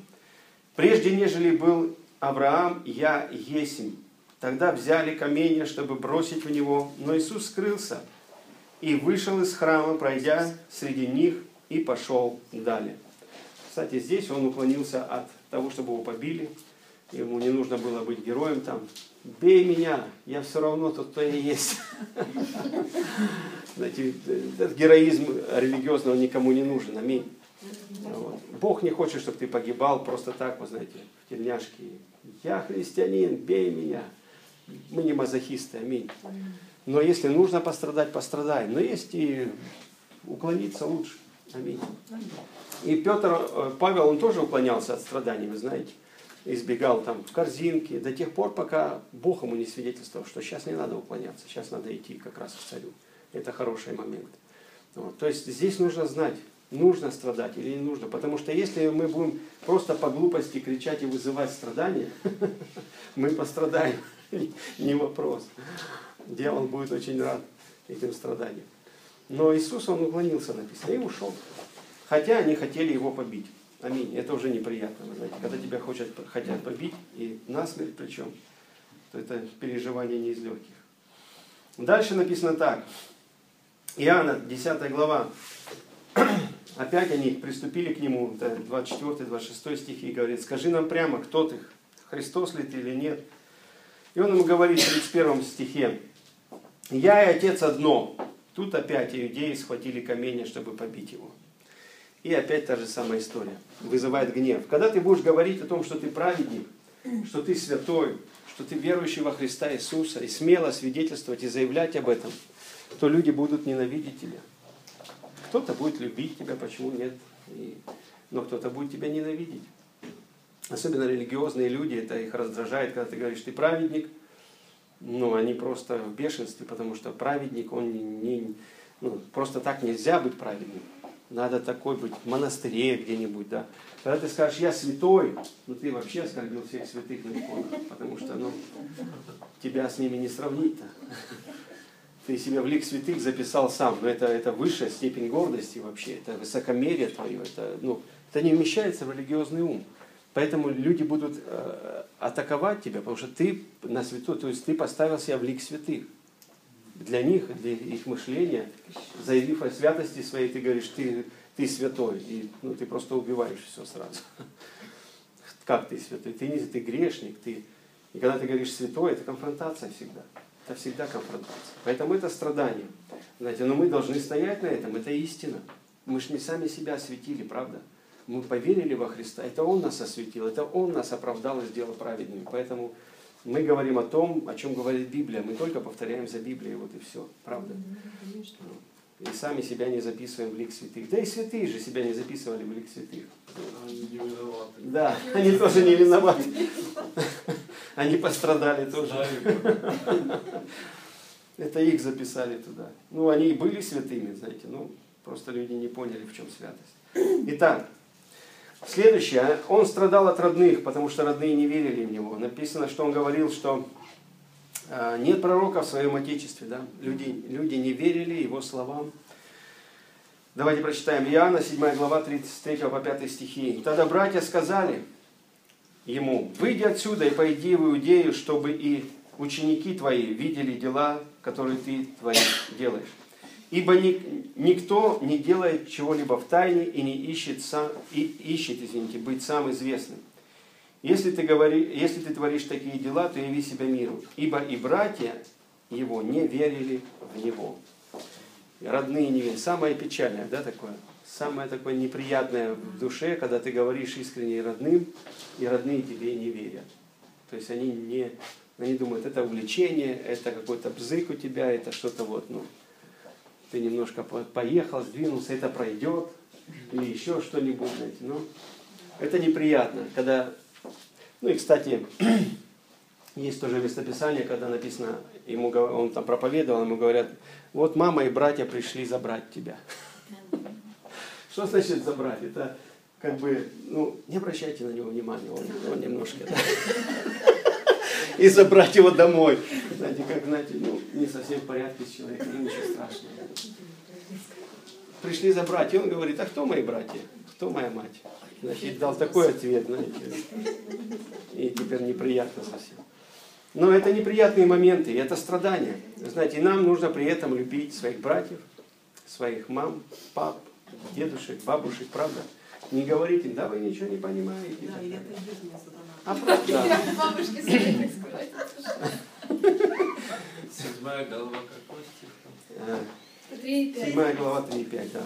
A: прежде нежели был Авраам, я есмь». Тогда взяли камень, чтобы бросить в него, но Иисус скрылся и вышел из храма, пройдя среди них, и пошел далее. Кстати, здесь он уклонился от того, чтобы его побили. Ему не нужно было быть героем там. Бей меня, я все равно тот, кто я есть. Знаете, этот героизм религиозного никому не нужен. Аминь. Вот. Бог не хочет, чтобы ты погибал просто так, вы знаете, в тельняшке. Я христианин, бей меня. Мы не мазохисты, аминь. Но если нужно пострадать, пострадай. Но есть и уклониться лучше. Аминь. И Петр, э, Павел, он тоже уклонялся от страданий, вы знаете. Избегал там в корзинке до тех пор, пока Бог ему не свидетельствовал, что сейчас не надо уклоняться, сейчас надо идти как раз к царю. Это хороший момент. Вот. То есть здесь нужно знать, нужно страдать или не нужно. Потому что если мы будем просто по глупости кричать и вызывать страдания, [laughs] мы пострадаем. [laughs] Не вопрос. Дьявол будет очень рад этим страданиям. Но Иисус, он уклонился, написано, и ушел. Хотя они хотели его побить. Аминь. Это уже неприятно, вы знаете. Когда тебя хотят, хотят побить, и насмерть причем, то это переживание не из легких. Дальше написано так. Иоанна, 10 глава. [clears throat] Опять они приступили к нему, 24-26 стихи, и говорит, скажи нам прямо, кто ты, Христос ли ты или нет. И он ему говорит в 31 стихе, я и Отец одно. Тут опять иудеи схватили камень, чтобы побить его. И опять та же самая история. Вызывает гнев. Когда ты будешь говорить о том, что ты праведник, что ты святой, что ты верующий во Христа Иисуса, и смело свидетельствовать и заявлять об этом, то люди будут ненавидеть тебя. Кто-то будет любить тебя, почему нет? И... Но кто-то будет тебя ненавидеть. Особенно религиозные люди, это их раздражает, когда ты говоришь, ты праведник, ну, они просто в бешенстве, потому что праведник, он не, не ну, просто так нельзя быть праведным. Надо такой быть в монастыре где-нибудь, да. Когда ты скажешь, я святой, ну ты вообще оскорбил всех святых на иконах, потому что, ну, тебя с ними не сравнить-то. Ты себя в лик святых записал сам, но это, это высшая степень гордости вообще, это высокомерие твое, это, ну, это не вмещается в религиозный ум. Поэтому люди будут э, атаковать тебя, потому что ты на святой, то есть ты поставил себя в лик святых. Для них, для их мышления, заявив о святости своей, ты говоришь, ты, ты святой, и ну, ты просто убиваешь все сразу. [laughs] Как ты святой? Ты не ты грешник, ты. И когда ты говоришь святой, это конфронтация всегда. Это всегда конфронтация. Поэтому это страдание. Знаете, но мы должны стоять на этом, это истина. Мы же не сами себя осветили, правда? Мы поверили во Христа, это Он нас осветил, это Он нас оправдал и сделал праведными. Поэтому мы говорим о том, о чем говорит Библия. Мы только повторяем за Библией, вот и все. Правда? И сами себя не записываем в лик святых. Да и святые же себя не записывали в лик святых.
C: Они не виноваты.
A: Да, они тоже не виноваты. Они пострадали тоже. Это их записали туда. Ну, они и были святыми, знаете, ну, просто люди не поняли, в чем святость. Итак, Следующее. Он страдал от родных, потому что родные не верили в него. Написано, что он говорил, что а, нет пророка в своем отечестве. Да? Люди, люди не верили его словам. Давайте прочитаем Иоанна, 7 глава, 33 по 5 стихи. Тогда братья сказали ему, выйди отсюда и пойди в Иудею, чтобы и ученики твои видели дела, которые ты творишь, делаешь. Ибо ни, никто не делает чего-либо в тайне и не ищет, сам, и ищет извините, быть сам известным. Если ты, говори, если ты творишь такие дела, то яви себя миру. Ибо и братья его не верили в него. Родные не верили. Самое печальное, да, такое? Самое такое неприятное в душе, когда ты говоришь искренне родным, и родные тебе не верят. То есть они не, они думают, это увлечение, это какой-то бзык у тебя, это что-то вот, ну, ты немножко поехал, сдвинулся, это пройдет, или еще что-нибудь, знаете, ну, это неприятно, когда, ну и, кстати, [clears throat] Есть тоже местописание, когда написано, ему, он там проповедовал, ему говорят, вот мама и братья пришли забрать тебя. [laughs] Что значит забрать? Это как бы, ну, не обращайте на него внимания, он, он немножко, да. [laughs] И забрать его домой. Знаете, как, знаете, ну, не совсем в порядке с человеком, ну, ничего страшного. Пришли забрать, и он говорит, а кто мои братья? Кто моя мать? Значит, дал такой ответ, знаете, и теперь неприятно совсем. Но это неприятные моменты, и это страдания. Знаете, и нам нужно при этом любить своих братьев, своих мам, пап, дедушек, бабушек, правда? Не говорить им, да вы ничего не понимаете.
E: Да, и это сатана.
A: А просто, [laughs]
B: сказать.
C: Седьмая голова какой стих там?
B: Три, пять.
A: Седьмая глава 3.5, да.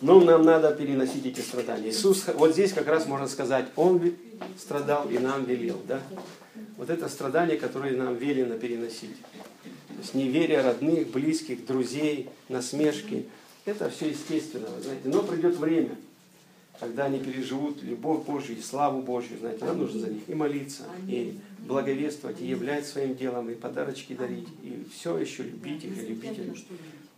A: Но нам надо переносить эти страдания. Иисус, вот здесь как раз можно сказать, Он страдал и нам велел, да? Вот это страдание, которое нам велено переносить. То есть неверие родных, близких, друзей, насмешки. Это все естественно, вы знаете. Но придет время, когда они переживут любовь Божью и славу Божью. Знаете, нам нужно за них и молиться, и благовествовать, и являть своим делом, и подарочки дарить, и все еще любить их, и любить их.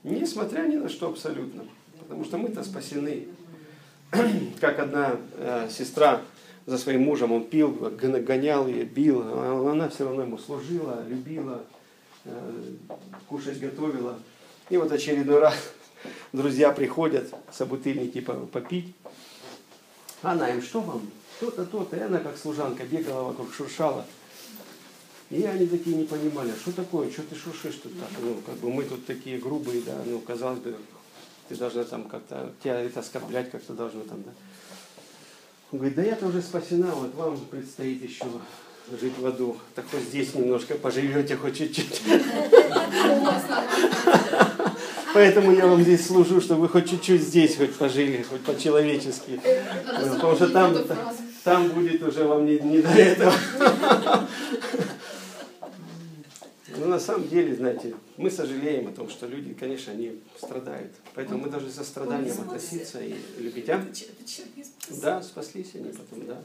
A: Несмотря ни на что абсолютно. Потому что мы-то спасены. Как одна э, сестра за своим мужем, он пил, гон- гонял ее, бил, а она все равно ему служила, любила, э, кушать готовила. И вот очередной раз [laughs] друзья приходят, собутыльники по- попить. Она им, что вам? То-то, то-то. И она как служанка бегала вокруг, шуршала. И они такие не понимали, что такое, что ты шуршишь тут так? Ну, как бы мы тут такие грубые, да, ну, казалось бы, ты должна там как-то, тебя это оскорблять как-то должно там, да. Он говорит, да я-то уже спасена, вот вам предстоит еще жить в аду. Так хоть здесь немножко поживете, хоть чуть-чуть. [laughs] Поэтому я вам здесь служу, чтобы вы хоть чуть-чуть здесь хоть пожили, хоть по-человечески. Потому что там, там будет уже вам не, не до этого. Ну, на самом деле, знаете, мы сожалеем о том, что люди, конечно, они страдают. Поэтому мы должны со страданием относиться и любить. А? Да, спаслись они потом, да.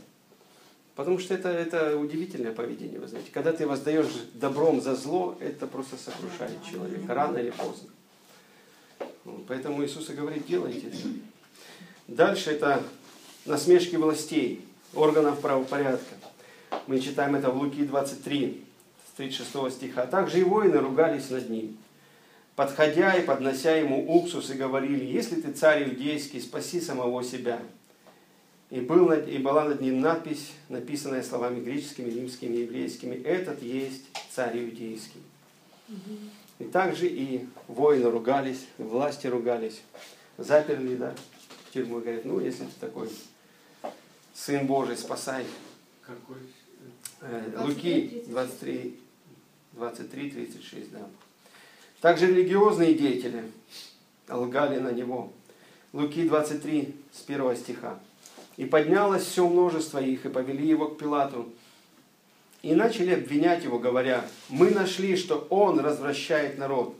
A: Потому что это, это удивительное поведение, вы знаете. Когда ты воздаешь добром за зло, это просто сокрушает человека, рано или поздно. Поэтому Иисус и говорит, делайте это. Дальше это насмешки властей, органов правопорядка. Мы читаем это в Луки 23, с 36 стиха. Также и воины ругались над ним, подходя и поднося ему уксус и говорили, если ты царь иудейский, спаси самого себя. И, был и была над ним надпись, написанная словами греческими, римскими, еврейскими, «Этот есть царь иудейский». И также и воины ругались, власти ругались, заперли, да, в тюрьму, говорят, ну, если ты такой сын Божий, спасай.
C: Какой?
A: Э, Луки 23, 23, 36, да. Также религиозные деятели лгали на него. Луки 23, с 1 стиха. «И поднялось все множество их, и повели его к Пилату, и начали обвинять его, говоря, мы нашли, что он развращает народ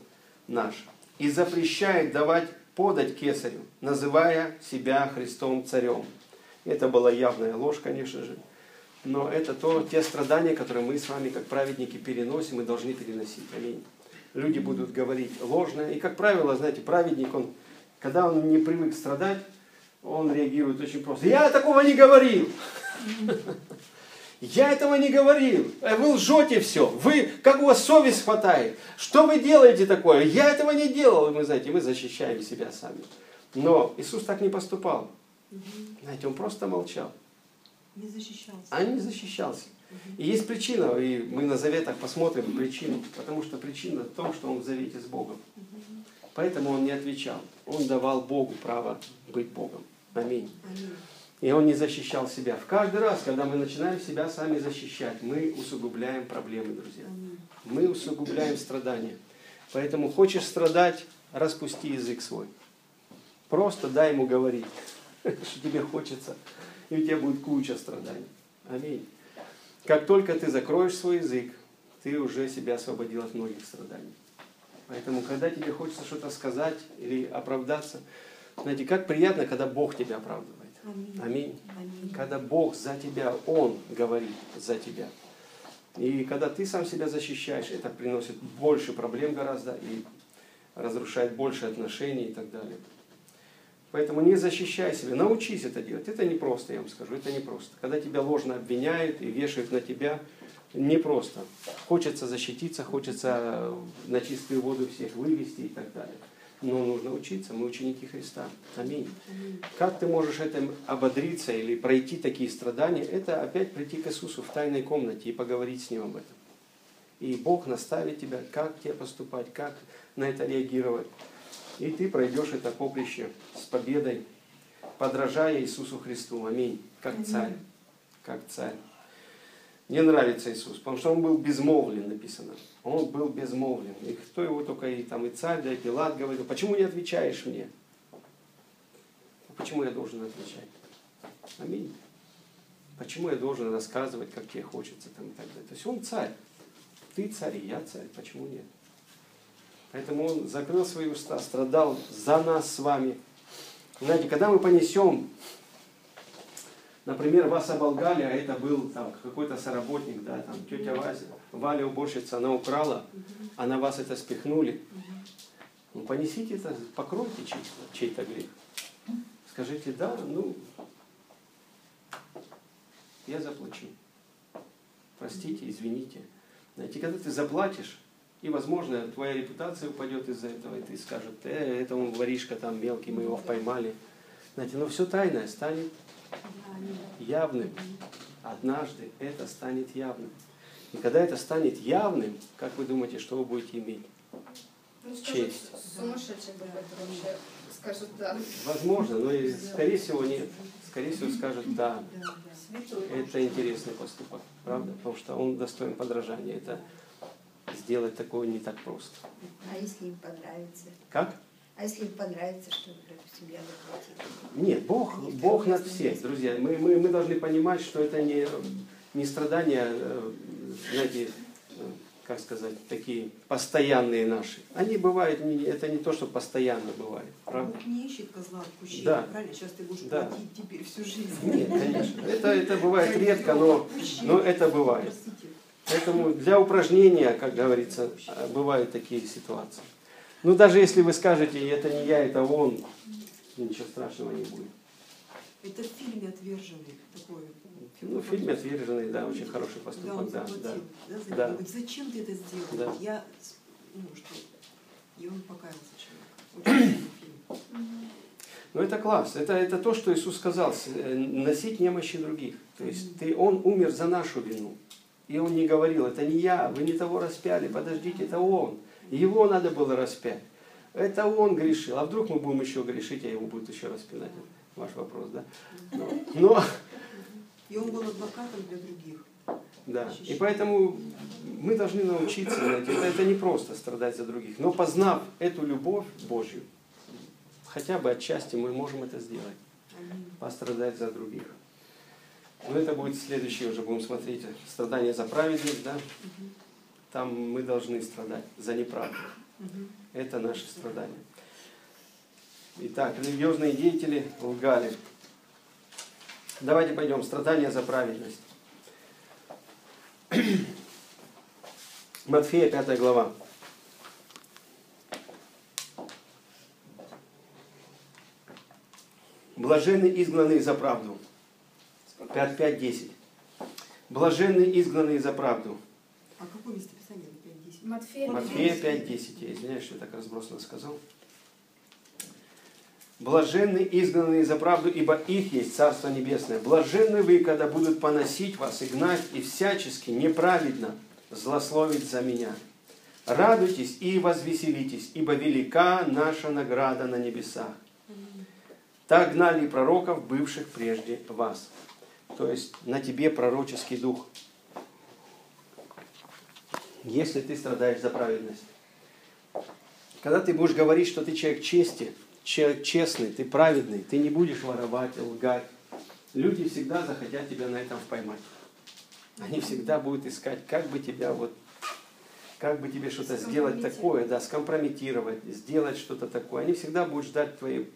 A: наш и запрещает давать подать кесарю, называя себя Христом царем. Это была явная ложь, конечно же. Но это то, те страдания, которые мы с вами, как праведники, переносим и должны переносить. Аминь. Люди будут говорить ложное. И, как правило, знаете, праведник, он, когда он не привык страдать, он реагирует очень просто. Я такого не говорил. [laughs] Я этого не говорил. Э, Вы лжете все. Вы, как у вас совесть хватает. Что вы делаете такое? Я этого не делал. И мы, знаете, мы защищаем себя сами. Но Иисус так не поступал. Знаете, он просто молчал.
E: Не защищался.
A: А не защищался. И есть причина, и мы на заветах посмотрим причину, потому что причина в том, что он в завете с Богом. Поэтому он не отвечал. Он давал Богу право быть Богом. Аминь.
E: Аминь.
A: И он не защищал себя. В каждый раз, когда мы начинаем себя сами защищать, мы усугубляем проблемы, друзья. Мы усугубляем страдания. Поэтому хочешь страдать, распусти язык свой. Просто дай ему говорить, [laughs] что тебе хочется, и у тебя будет куча страданий. Аминь. Как только ты закроешь свой язык, ты уже себя освободил от многих страданий. Поэтому, когда тебе хочется что-то сказать или оправдаться, знаете, как приятно, когда Бог тебя оправдывает.
E: Аминь.
A: Аминь.
E: Аминь.
A: Когда Бог за тебя, Он говорит за тебя. И когда ты сам себя защищаешь, это приносит больше проблем гораздо и разрушает больше отношений и так далее. Поэтому не защищай себя, научись это делать. Это не просто, я вам скажу, это не просто. Когда тебя ложно обвиняют и вешают на тебя, не просто. Хочется защититься, хочется на чистую воду всех вывести и так далее. Но нужно учиться, мы ученики Христа. Аминь. Как ты можешь этим ободриться или пройти такие страдания? Это опять прийти к Иисусу в тайной комнате и поговорить с Ним об этом. И Бог наставит тебя, как тебе поступать, как на это реагировать. И ты пройдешь это поприще с победой, подражая Иисусу Христу. Аминь. Как царь. Как царь. Мне нравится Иисус, потому что он был безмолвлен, написано. Он был безмолвлен. И кто его только и там и царь, да и Пилат говорил, почему не отвечаешь мне? Почему я должен отвечать? Аминь. Почему я должен рассказывать, как тебе хочется там и так далее? То есть он царь. Ты царь, и я царь. Почему нет? Поэтому он закрыл свои уста, страдал за нас с вами. Знаете, когда мы понесем, например, вас оболгали, а это был там какой-то соработник, да, там тетя Вазя, Валя уборщица, она украла, а на вас это спихнули. Ну, понесите это, покройте чей-то, чей-то грех. Скажите, да, ну, я заплачу. Простите, извините. Знаете, когда ты заплатишь, и, возможно, твоя репутация упадет из-за этого, и ты скажешь, э, это он воришка там мелкий, мы его поймали. Знаете, но все тайное станет явным. Однажды это станет явным. И когда это станет явным, как вы думаете, что вы будете иметь?
B: Ну, скажут,
A: Честь.
B: Сумасшедший вообще. Скажут, да.
A: Возможно, но и, скорее всего нет. Скорее всего скажут, да, это интересный поступок, правда? Потому что он достоин подражания. Это сделать такое не так просто.
G: А если им понравится?
A: Как?
G: А если им понравится, что, допустим, я заплатила?
A: Нет, Бог, Бог над всем, друзья. Мы, мы, мы должны понимать, что это не, не страдания, э, знаете, э, как сказать, такие постоянные наши. Они бывают, не- это не то, что постоянно бывает, правда?
E: Бог не ищет козла отпущения,
A: Да.
E: правильно? Сейчас ты будешь
A: Да.
E: платить теперь всю жизнь.
A: Нет, конечно. Это, это бывает редко, но, но это бывает. Поэтому для упражнения, как говорится, э, бывают такие ситуации. Ну, даже если вы скажете, это не я, это он, ничего страшного не будет.
E: Это в фильме «Отверженный» такой.
A: Ну, в фильме «Отверженный», да, очень хороший
E: Да, он
A: поступок, да,
E: заплатил,
A: да.
E: да, за
A: Да.
E: него. Зачем ты это сделал?
A: Да.
E: Я, ну что, и он покаялся человек. Фильм.
A: Ну, это класс. Это, это то, что Иисус сказал, э, носить немощи других. То есть ты, Он умер за нашу вину. И Он не говорил, это не я, вы не того распяли, подождите, это Он. Его надо было распять. Это Он грешил. А вдруг мы будем еще грешить, а Его будет еще распинать? Ваш вопрос, да? Но, но
E: И он был адвокатом для других.
A: Да. И поэтому мы должны научиться, знаете, это, это не просто страдать за других, но познав эту любовь Божью, хотя бы отчасти мы можем это сделать, пострадать за других. Но это будет следующее уже, будем смотреть, страдание за праведность, да? Там мы должны страдать за неправду. Это наше страдание. Итак, религиозные деятели лгали. Давайте пойдем. Страдания за праведность. [clears throat] Матфея, 5 глава. Блаженны изгнанные за правду. 5, 5, 10. Блаженны изгнанные за правду.
E: А какое 5.10?
B: Матфея.
A: Матфея 5.10. Я извиняюсь, что я так разбросно сказал. Блаженны изгнанные за правду, ибо их есть Царство Небесное. Блаженны вы, когда будут поносить вас и гнать, и всячески неправедно злословить за меня. Радуйтесь и возвеселитесь, ибо велика наша награда на небесах. Так гнали пророков, бывших прежде вас. То есть на тебе пророческий дух. Если ты страдаешь за праведность. Когда ты будешь говорить, что ты человек чести, человек честный, ты праведный, ты не будешь воровать, лгать, люди всегда захотят тебя на этом поймать. Они всегда будут искать, как бы тебя вот, как бы тебе что-то сделать такое, да, скомпрометировать, сделать что-то такое. Они всегда будут ждать твои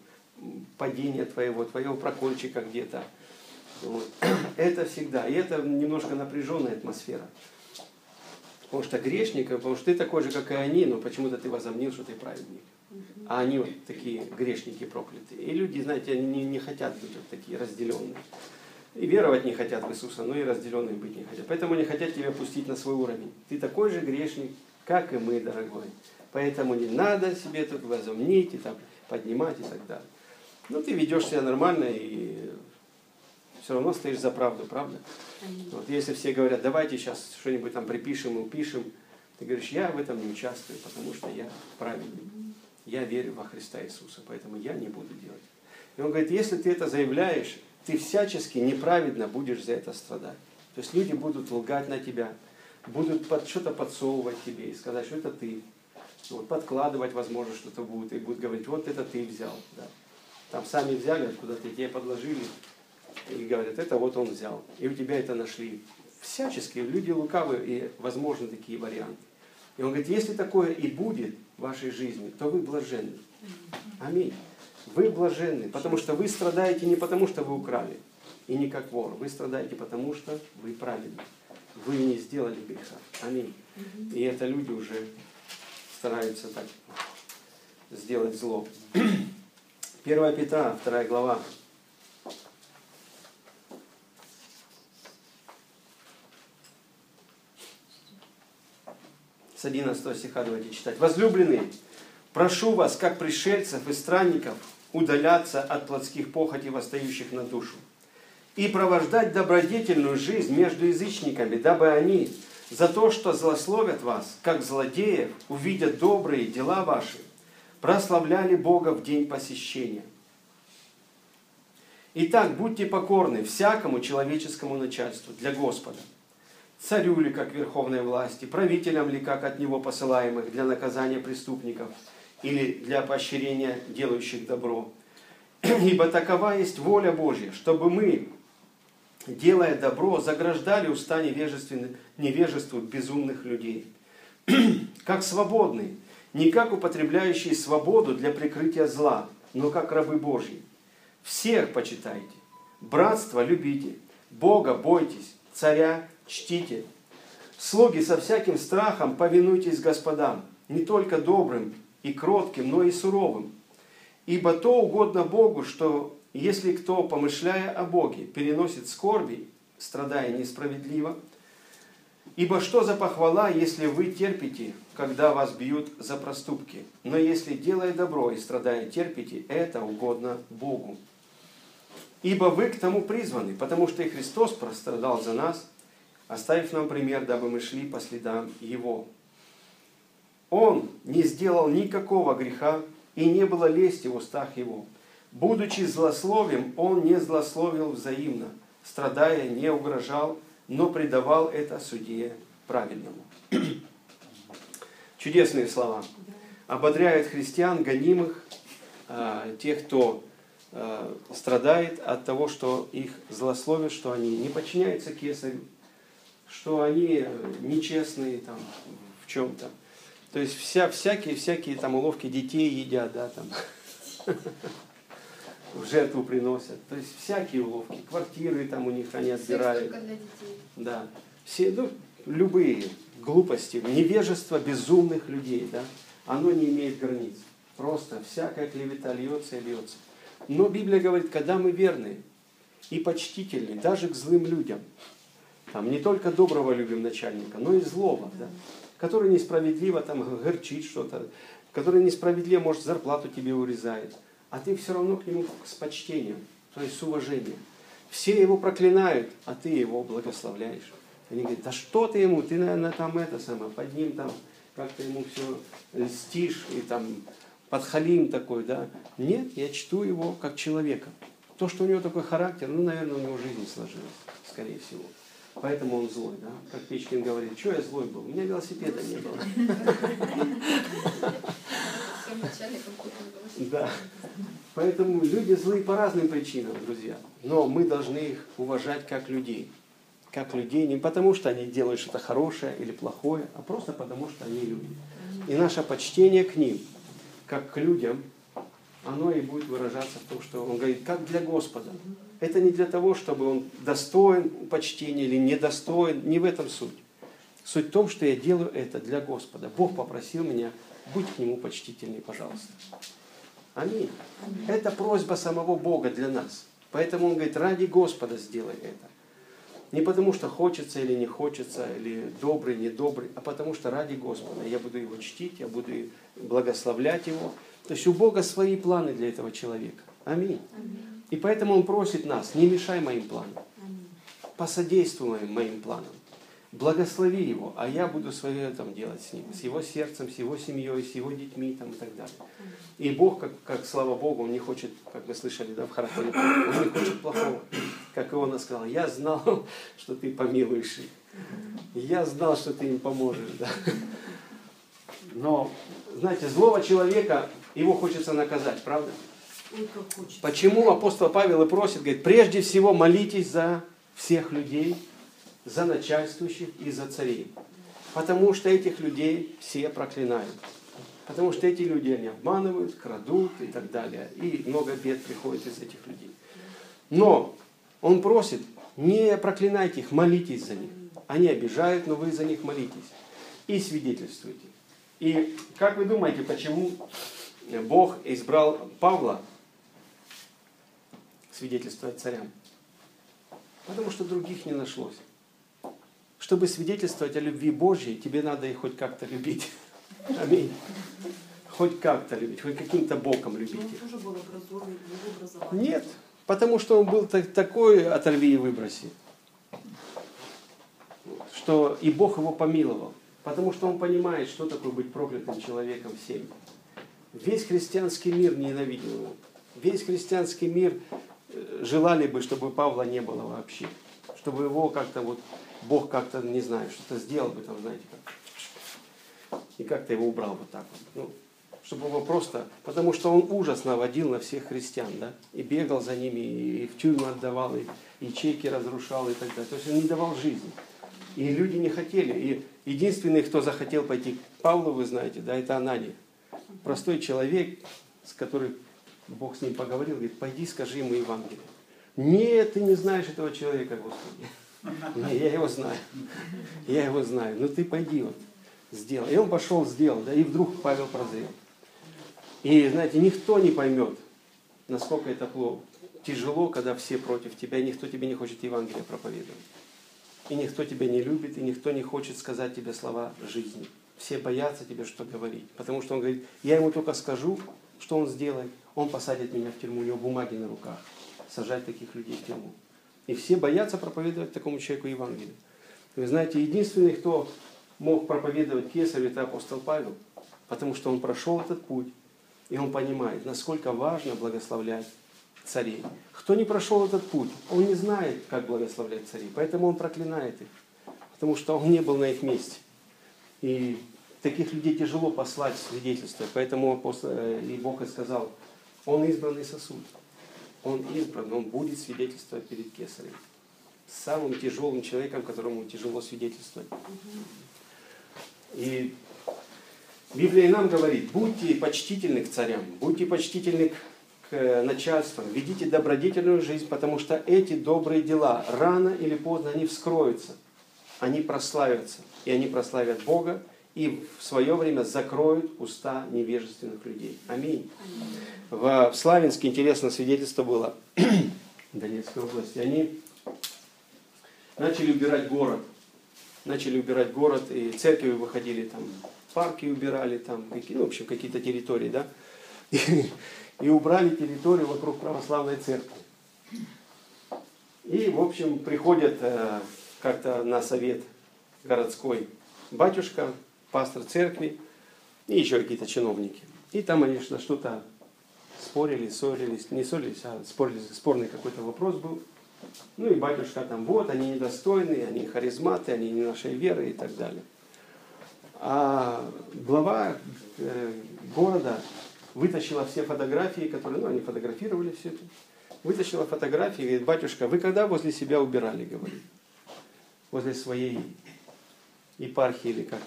A: падения твоего, твоего прокольчика где-то. Вот. [clears throat] Это всегда. И это немножко напряженная атмосфера. Потому что грешник, потому что ты такой же, как и они, но почему-то ты возомнил, что ты праведник. А они вот такие грешники проклятые. И люди, знаете, они не, не хотят быть вот такие разделенные. И веровать не хотят в Иисуса, но и разделенные быть не хотят. Поэтому не хотят тебя пустить на свой уровень. Ты такой же грешник, как и мы, дорогой. Поэтому не надо себе тут возомнить и там поднимать и так далее. Ну, ты ведешь себя нормально и все равно стоишь за правду, правда? Вот если все говорят, давайте сейчас что-нибудь там припишем и упишем, ты говоришь, я в этом не участвую, потому что я праведник. Я верю во Христа Иисуса, поэтому я не буду делать. И он говорит, если ты это заявляешь, ты всячески неправедно будешь за это страдать. То есть люди будут лгать на тебя, будут под, что-то подсовывать тебе и сказать, что это ты. Вот, подкладывать, возможно, что-то будет, и будут говорить, вот это ты взял. Да. Там сами взяли, откуда-то тебе подложили, и говорят, это вот он взял. И у тебя это нашли. Всячески люди лукавы, и возможны такие варианты. И он говорит, если такое и будет в вашей жизни, то вы блаженны. Аминь. Вы блаженны, потому что вы страдаете не потому, что вы украли, и не как вор. Вы страдаете потому, что вы праведны. Вы не сделали греха. Аминь. И это люди уже стараются так сделать зло. [clears throat] 1 Петра, 2 глава. С 11 стиха давайте читать. Возлюбленные, прошу вас, как пришельцев и странников, удаляться от плотских похотей, восстающих на душу, и провождать добродетельную жизнь между язычниками, дабы они за то, что злословят вас, как злодеев, увидят добрые дела ваши, прославляли Бога в день посещения. Итак, будьте покорны всякому человеческому начальству для Господа. Царю ли, как верховной власти, правителям ли, как от него посылаемых для наказания преступников или для поощрения делающих добро. [clears throat] Ибо такова есть воля Божья, чтобы мы, делая добро, заграждали уста невежеству безумных людей. [clears throat] Как свободные, не как употребляющие свободу для прикрытия зла, но как рабы Божьи. Всех почитайте, братство любите, Бога бойтесь, царя чтите. Слуги со всяким страхом повинуйтесь господам, не только добрым и кротким, но и суровым. Ибо то угодно Богу, что если кто, помышляя о Боге, переносит скорби, страдая несправедливо, ибо что за похвала, если вы терпите, когда вас бьют за проступки? Но если, делая добро и страдая, терпите, это угодно Богу. Ибо вы к тому призваны, потому что и Христос прострадал за нас, оставив нам пример, дабы мы шли по следам Его. Он не сделал никакого греха, и не было лести в устах Его. Будучи злословием, Он не злословил взаимно, страдая, не угрожал, но предавал это судье праведному. Чудесные слова. Ободряет христиан, гонимых, а, тех, кто а, страдает от того, что их злословят, что они не подчиняются кесарю, что они нечестные там, в чем-то. То есть вся, всякие, всякие там уловки детей едят, да, там, [laughs] в жертву приносят. То есть всякие уловки. Квартиры там у них они отбирают. Да. Все, ну, любые глупости, невежество безумных людей, да, оно не имеет границ. Просто всякая клевета льется и льется. Но Библия говорит, когда мы верны и почтительны, даже к злым людям, там не только доброго любим начальника, но и злого, да, который несправедливо там горчит что-то, который несправедливо, может, зарплату тебе урезает, а ты все равно к нему с почтением, то есть с уважением. Все его проклинают, а ты его благословляешь. Они говорят, да что ты ему, ты, наверное, там это самое, под ним там как-то ему все льстишь и там подхалим такой, да. Нет, я чту его как человека. То, что у него такой характер, ну, наверное, у него жизнь сложилась, скорее всего. Поэтому он злой, да? Как Печкин говорит, что я злой был? У меня велосипеда не было. Да. Поэтому люди злые по разным причинам, друзья. Но мы должны их уважать как людей. Как людей не потому, что они делают что-то хорошее или плохое, а просто потому, что они люди. И наше почтение к ним, как к людям, оно и будет выражаться в том, что он говорит, как для Господа. Это не для того, чтобы он достоин почтения или недостоин, не в этом суть. Суть в том, что я делаю это для Господа. Бог попросил меня, будь к Нему почтительней, пожалуйста. Аминь. Это просьба самого Бога для нас. Поэтому Он говорит, ради Господа сделай это. Не потому, что хочется или не хочется, или добрый, недобрый, а потому что ради Господа. Я буду Его чтить, я буду благословлять Его. То есть у Бога свои планы для этого человека. Аминь. И поэтому Он просит нас, не мешай моим планам. Посодействуй моим, планам. Благослови его, а я буду свое там делать с ним, с его сердцем, с его семьей, с его детьми там, и так далее. И Бог, как, как слава Богу, Он не хочет, как вы слышали, да, в Характере, Он не хочет плохого. Как Иона сказал, я знал, [laughs] что ты помилуешь их. Я знал, что ты им поможешь. Да. Но, знаете, злого человека, его хочется наказать, правда? Почему апостол Павел и просит, говорит, прежде всего молитесь за всех людей, за начальствующих и за царей. Потому что этих людей все проклинают. Потому что эти люди, они обманывают, крадут и так далее. И много бед приходит из этих людей. Но он просит, не проклинайте их, молитесь за них. Они обижают, но вы за них молитесь. И свидетельствуйте. И как вы думаете, почему Бог избрал Павла свидетельствовать царям? Потому что других не нашлось. Чтобы свидетельствовать о любви Божьей, тебе надо их хоть как-то любить. [laughs] Аминь. Хоть как-то любить, хоть каким-то боком любить
E: Но он тоже был образование.
A: Нет, потому что он был так- такой оторви и выброси, что и Бог его помиловал, потому что он понимает, что такое быть проклятым человеком в семье. Весь христианский мир ненавидел его. Весь христианский мир желали бы, чтобы Павла не было вообще. Чтобы его как-то вот, Бог как-то, не знаю, что-то сделал бы там, знаете, как. И как-то его убрал вот так вот. Ну, чтобы его просто... Потому что он ужас наводил на всех христиан, да? И бегал за ними, и в тюрьму отдавал, и ячейки разрушал и так далее. То есть он не давал жизни. И люди не хотели. И единственный, кто захотел пойти к Павлу, вы знаете, да, это Анания. Простой человек, с которым Бог с ним поговорил, говорит, пойди скажи ему Евангелие. Нет, ты не знаешь этого человека, Господи. Не, я его знаю. Я его знаю. Ну ты пойди вот, сделай. И он пошел, сделал, да, и вдруг Павел прозрел. И, знаете, никто не поймет, насколько это плохо. Тяжело, когда все против тебя, и никто тебе не хочет Евангелие проповедовать. И никто тебя не любит, и никто не хочет сказать тебе слова жизни. Все боятся тебе что говорить. Потому что он говорит, я ему только скажу, что он сделает, он посадит меня в тюрьму, у него бумаги на руках. Сажать таких людей в тюрьму. И все боятся проповедовать такому человеку Евангелие. Вы знаете, единственный, кто мог проповедовать кесарю, это апостол Павел. Потому что он прошел этот путь. И он понимает, насколько важно благословлять царей. Кто не прошел этот путь, он не знает, как благословлять царей. Поэтому он проклинает их. Потому что он не был на их месте. И таких людей тяжело послать свидетельство. Поэтому апостол, э, и Бог и сказал, он избранный сосуд. Он избран, он будет свидетельствовать перед кесарем. Самым тяжелым человеком, которому тяжело свидетельствовать. И Библия нам говорит, будьте почтительны к царям, будьте почтительны к начальствам, ведите добродетельную жизнь, потому что эти добрые дела рано или поздно они вскроются, они прославятся, и они прославят Бога, и в свое время закроют уста невежественных людей. Аминь. В Славянске интересное свидетельство было [clears throat] в Донецкой области. Они начали убирать город. Начали убирать город, и церкви выходили там, парки убирали, там, какие- ну, в общем, какие-то территории, да. И, и убрали территорию вокруг православной церкви. И, в общем, приходят э, как-то на совет городской батюшка, пастор церкви и еще какие-то чиновники. И там они на что-то спорили, ссорились, не ссорились, а спорили, спорный какой-то вопрос был. Ну и батюшка там, вот, они недостойны, они харизматы, они не нашей веры и так далее. А глава э, города вытащила все фотографии, которые, ну, они фотографировали все это, вытащила фотографии говорит, батюшка, вы когда возле себя убирали, говорит, возле своей епархии или как?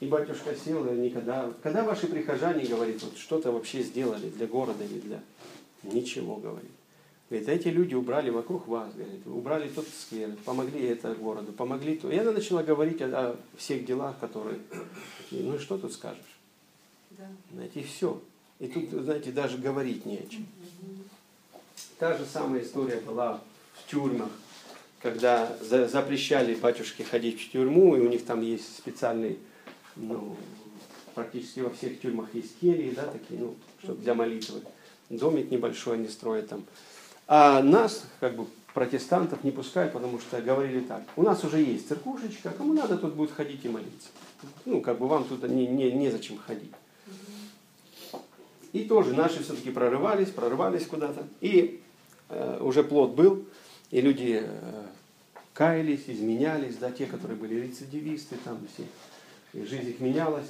A: И батюшка сел, и никогда, когда ваши прихожане, говорит, вот что-то вообще сделали для города или для... Ничего, говорит. Говорит, а эти люди убрали вокруг вас, говорит, убрали тот сквер, помогли это городу, помогли то. И она начала говорить о, о всех делах, которые... Ну и что тут скажешь?
E: Да.
A: Знаете, и все. И тут, знаете, даже говорить не о чем. Та же самая история была в тюрьмах, когда за- запрещали батюшке ходить в тюрьму, и у них там есть специальный, ну, практически во всех тюрьмах есть кельи, да, такие, ну, чтобы для молитвы. Домик небольшой они строят там. А нас, как бы, протестантов не пускают, потому что говорили так, у нас уже есть церквушечка, кому надо, тут будет ходить и молиться. Ну, как бы вам тут не, не, незачем ходить. И тоже наши все-таки прорывались, прорывались куда-то. И э, уже плод был, и люди э, каялись, изменялись, да, те, которые были рецидивисты, там все, и жизнь их менялась.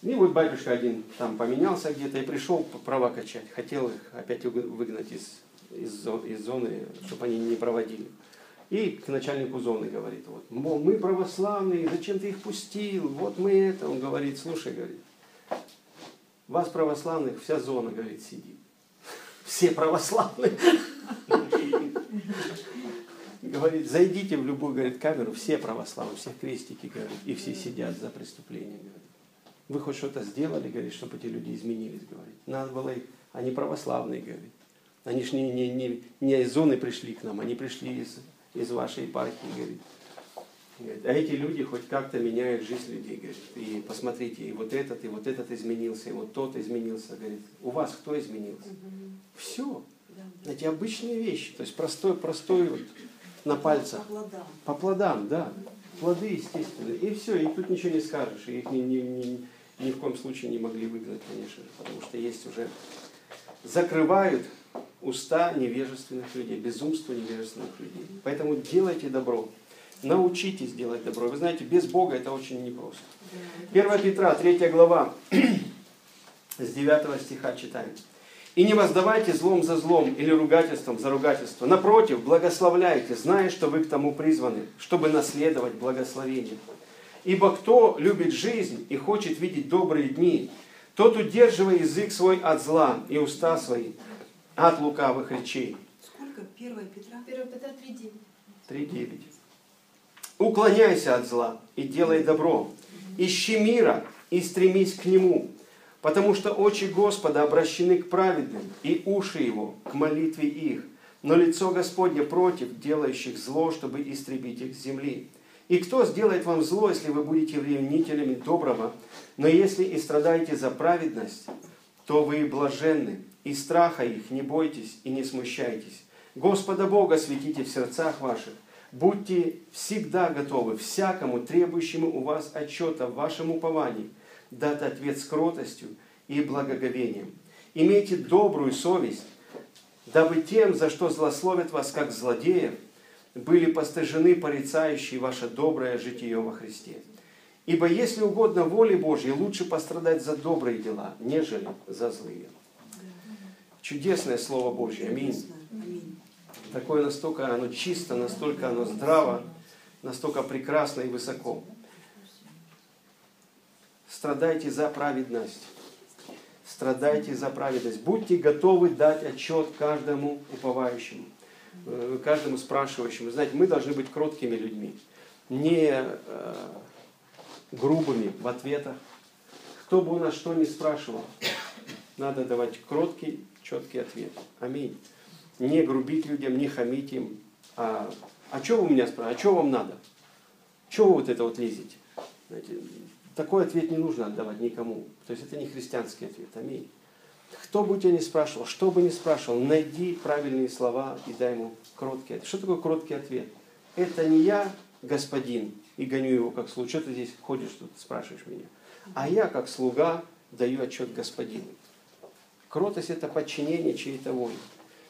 A: И вот батюшка один там поменялся где-то и пришел права качать, хотел их опять вы- выгнать из, из, из зоны, чтобы они не проводили. И к начальнику зоны говорит, вот, мол, мы православные, зачем ты их пустил, вот мы это. Он говорит, слушай, говорит, вас православных вся зона, говорит, сидит. [laughs] Все православные. [laughs] Говорит, зайдите в любую, говорит, камеру, все православные, все крестики, говорит, и все сидят за преступление, говорит. Вы хоть что-то сделали, говорит, чтобы эти люди изменились, говорит. Надо было их, они православные, говорит. Они же не, не, не, не из зоны пришли к нам, они пришли из, из вашей епархии, говорит. Говорит, А эти люди хоть как-то меняют жизнь людей, говорит. И посмотрите, и вот этот, и вот этот изменился, и вот тот изменился, говорит. У вас кто изменился? Все.
E: Да.
A: Эти обычные вещи, то есть простой, простой вот на пальцах.
E: По плодам.
A: По плодам, да. Плоды естественные. И все, и тут ничего не скажешь. И их ни, ни, ни, ни в коем случае не могли выгнать, конечно же, потому что есть уже... Закрывают уста невежественных людей, безумство невежественных людей. Поэтому делайте добро. Научитесь делать добро. Вы знаете, без Бога это очень непросто. 1 Петра, 3 глава, [clears throat] с 9 стиха читаем. «И не воздавайте злом за злом или ругательством за ругательство. Напротив, благословляйте, зная, что вы к тому призваны, чтобы наследовать благословение. Ибо кто любит жизнь и хочет видеть добрые дни, тот удерживая язык свой от зла и уста свои от лукавых речей».
E: Сколько? Первая Петра?
B: 1 Петра 3.9.
A: 3.9. Уклоняйся от зла и делай добро. Ищи мира и стремись к нему, потому что очи Господа обращены к праведным, и уши его к молитве их. Но лицо Господне против делающих зло, чтобы истребить их с земли. И кто сделает вам зло, если вы будете ревнителями доброго? Но если и страдаете за праведность, то вы блаженны, и страха их не бойтесь и не смущайтесь. Господа Бога светите в сердцах ваших, будьте всегда готовы всякому требующему у вас отчета в вашем уповании, дать ответ с кротостью и благоговением. Имейте добрую совесть, дабы тем, за что злословят вас как злодеев, были постыжены порицающие ваше доброе житие во Христе. Ибо если угодно воле Божьей, лучше пострадать за добрые дела, нежели за злые. Чудесное Слово Божье. Аминь. Такое настолько оно чисто, настолько оно здраво, настолько прекрасно и высоко. Страдайте за праведность. Страдайте за праведность. Будьте готовы дать отчет каждому уповающему, э, каждому спрашивающему. Знаете, мы должны быть кроткими людьми, не э, грубыми в ответах. Кто бы у нас что ни спрашивал, надо давать кроткий, четкий ответ. Аминь. Не грубить людям, не хамить им. А, а что вы меня спрашиваете? А что вам надо? Чего вы вот это вот лезете? Знаете, такой ответ не нужно отдавать никому. То есть это не христианский ответ. Аминь. Кто бы тебя ни спрашивал, что бы ни спрашивал, найди правильные слова и дай ему кроткий ответ. Что такое кроткий ответ? Это не я, господин, и гоню его как слуга. Что ты здесь ходишь тут, спрашиваешь меня? А я, как слуга, даю отчет господину. Кротость – это подчинение чьей-то воле.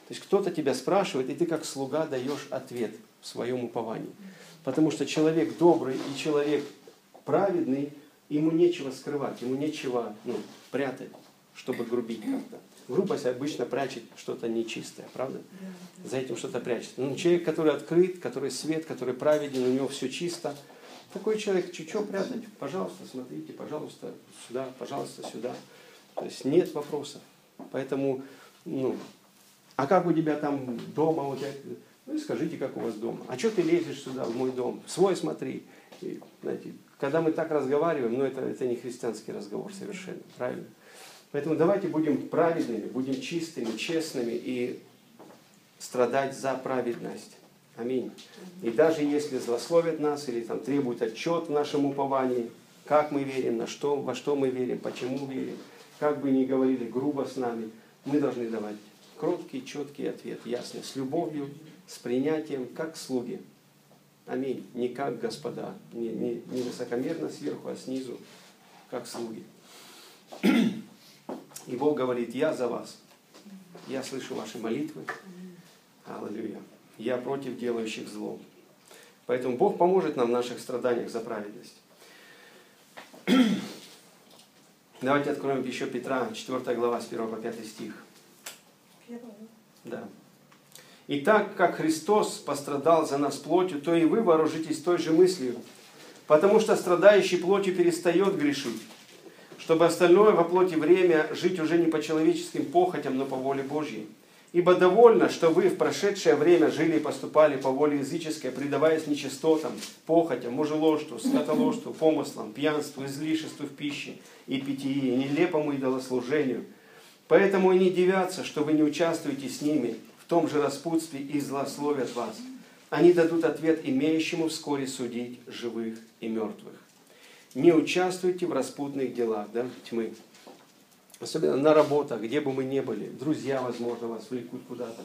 A: То есть кто-то тебя спрашивает, и ты как слуга даешь ответ в своем уповании. Потому что человек добрый и человек праведный, ему нечего скрывать, ему нечего ну, прятать, чтобы грубить как-то. Грубость обычно прячет что-то нечистое, правда? За этим что-то прячет. Но человек, который открыт, который свет, который праведен, у него все чисто, такой человек, что прятать? Пожалуйста, смотрите, пожалуйста, сюда, пожалуйста, сюда. То есть нет вопросов. Поэтому ну, А как у тебя там дома? Вот это? Ну и скажите, как у вас дома. А что ты лезешь сюда, в мой дом? Свой смотри. И, знаете, когда мы так разговариваем, ну это, это не христианский разговор совершенно, правильно? Поэтому давайте будем праведными, будем чистыми, честными и страдать за праведность. Аминь. И даже если злословят нас или там требуют отчет в нашем уповании, как мы верим, на что, во что мы верим, почему верим, как бы ни говорили грубо с нами, мы должны давать кроткий, четкий ответ, ясный, с любовью, с принятием, как слуги. Аминь. Не как господа, не, не, не высокомерно сверху, а снизу, как слуги. И Бог говорит, я за вас. Я слышу ваши молитвы. Аллилуйя. Я против делающих зло. Поэтому Бог поможет нам в наших страданиях за праведность. [clears throat] Давайте откроем еще Петра, 4 глава, с 1 по 5 стих. Да. И так как Христос пострадал за нас плотью, то и вы вооружитесь той же мыслью. Потому что страдающий плотью перестает грешить, чтобы остальное во плоти время жить уже не по человеческим похотям, но по воле Божьей. Ибо довольно, что вы в прошедшее время жили и поступали по воле языческой, предаваясь нечистотам, похотям, мужеложству, скотоложству, помыслам, пьянству, излишеству в пище и питье, нелепому идолослужению. Поэтому и не дивятся, что вы не участвуете с ними том же распутстве и злословят вас. Они дадут ответ имеющему вскоре судить живых и мертвых. Не участвуйте в распутных делах да, тьмы, особенно на работах, где бы мы ни были, друзья, возможно, вас влекут куда-то.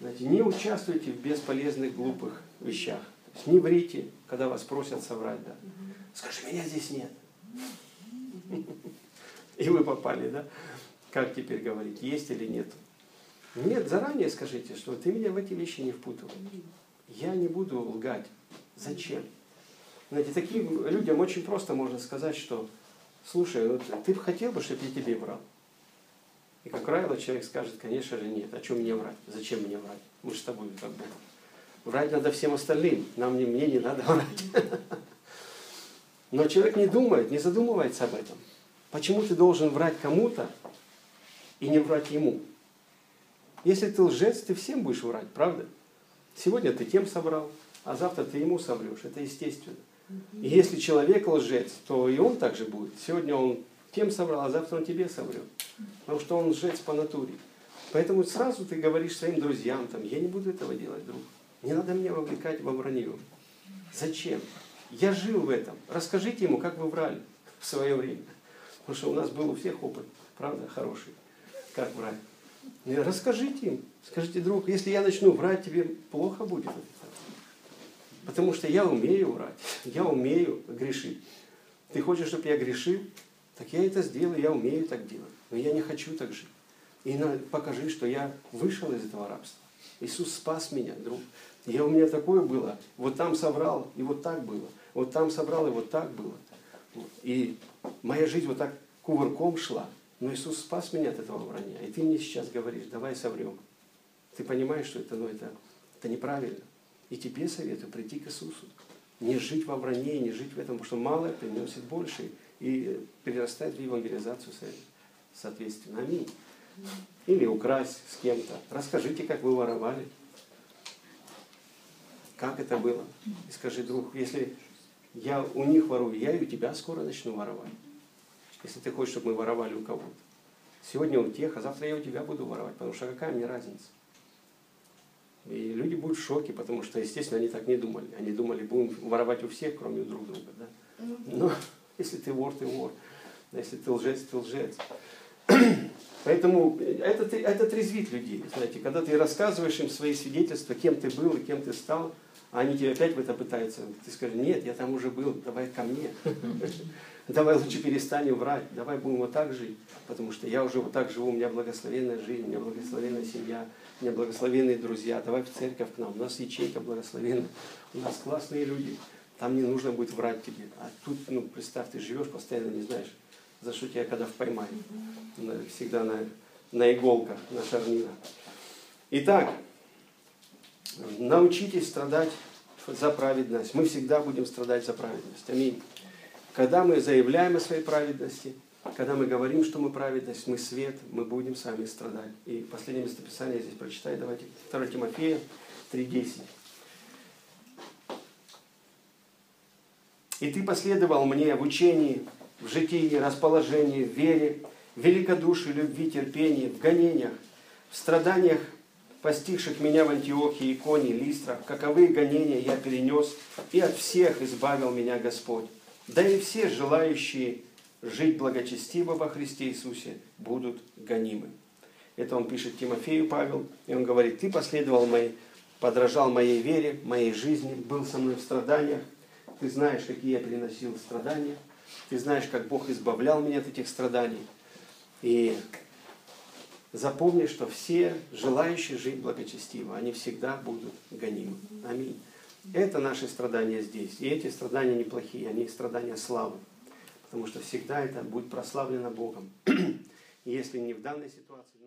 A: Знаете, не участвуйте в бесполезных, глупых вещах. То есть не врите, когда вас просят соврать. Да. Скажи, меня здесь нет. [laughs] И вы попали, да? Как теперь говорить, есть или нет? Нет, заранее скажите, что ты меня в эти вещи не впутывай. Я не буду лгать. Зачем? Знаете, таким людям очень просто можно сказать, что слушай, вот ты бы хотел бы, чтобы я тебе врал? И, как правило, человек скажет, конечно же, нет. А что мне врать? Зачем мне врать? Мы же с тобой как бы. Врать надо всем остальным. Нам не, мне не надо врать. [laughs] Но человек не думает, не задумывается об этом. Почему ты должен врать кому-то и не врать ему? Если ты лжец, ты всем будешь врать, правда? Сегодня ты тем собрал, а завтра ты ему соврешь. Это естественно. И если человек лжец, то и он также будет. Сегодня он тем соврал, а завтра он тебе соврет. Потому что он лжец по натуре. Поэтому сразу ты говоришь своим друзьям, там, я не буду этого делать, друг. Не надо меня вовлекать во вранье. Зачем? Я жил в этом. Расскажите ему, как вы врали в свое время. Потому что у нас был у всех опыт, правда, хороший. Как врать. И расскажите им. Скажите, друг, если я начну врать, тебе плохо будет. Потому что я умею врать, я умею грешить. Ты хочешь, чтобы я грешил? Так я это сделаю, я умею так делать. Но я не хочу так жить. И покажи, что я вышел из этого рабства. Иисус спас меня, друг. Я, у меня такое было. Вот там собрал, и вот так было. Вот там собрал, и вот так было. И моя жизнь вот так кувырком шла. Но Иисус спас меня от этого вранья. И ты мне сейчас говоришь, давай соврем. Ты понимаешь, что это, ну, это, это неправильно. И тебе советую прийти к Иисусу. Не жить во вранье, не жить в этом, потому что малое приносит больше. И перерастает в евангелизацию соответственно. Аминь. Или украсть с кем-то. Расскажите, как вы воровали. Как это было? И скажи, друг, если я у них ворую, я и у тебя скоро начну воровать. Если ты хочешь, чтобы мы воровали у кого-то. Сегодня у тех, а завтра я у тебя буду воровать, потому что какая мне разница? И люди будут в шоке, потому что, естественно, они так не думали. Они думали, будем воровать у всех, кроме друг друга. Да? Но [laughs] если ты вор, ты вор. Если ты лжец, ты лжец. [clears throat] Поэтому это, это трезвит людей. Знаете, когда ты рассказываешь им свои свидетельства, кем ты был и кем ты стал, а они тебе опять в это пытаются. Ты скажешь, нет, я там уже был, давай ко мне. [laughs] Давай лучше перестанем врать, давай будем вот так жить, потому что я уже вот так живу, у меня благословенная жизнь, у меня благословенная семья, у меня благословенные друзья, давай в церковь к нам, у нас ячейка благословенная, у нас классные люди, там не нужно будет врать тебе. А тут, ну, представь, ты живешь, постоянно не знаешь, за что тебя когда поймают. Всегда на, на иголках, на шарнирах. Итак, научитесь страдать за праведность. Мы всегда будем страдать за праведность. Аминь. Когда мы заявляем о своей праведности, когда мы говорим, что мы праведность, мы свет, мы будем сами страдать. И последнее местописание я здесь прочитаю. Давайте 2 Тимофея 3.10. И ты последовал мне в учении, в житии, расположении, в вере, в великодушии, любви, терпении, в гонениях, в страданиях, постигших меня в Антиохии, Иконе, Листрах, каковые гонения я перенес, и от всех избавил меня Господь. Да и все желающие жить благочестиво во Христе Иисусе будут гонимы. Это он пишет Тимофею Павел, и он говорит, ты последовал моей, подражал моей вере, моей жизни, был со мной в страданиях, ты знаешь, какие я переносил страдания, ты знаешь, как Бог избавлял меня от этих страданий. И запомни, что все желающие жить благочестиво, они всегда будут гонимы. Аминь. Это наши страдания здесь. И эти страдания неплохие, они страдания славы. Потому что всегда это будет прославлено Богом. [clears throat] Если не в данной ситуации,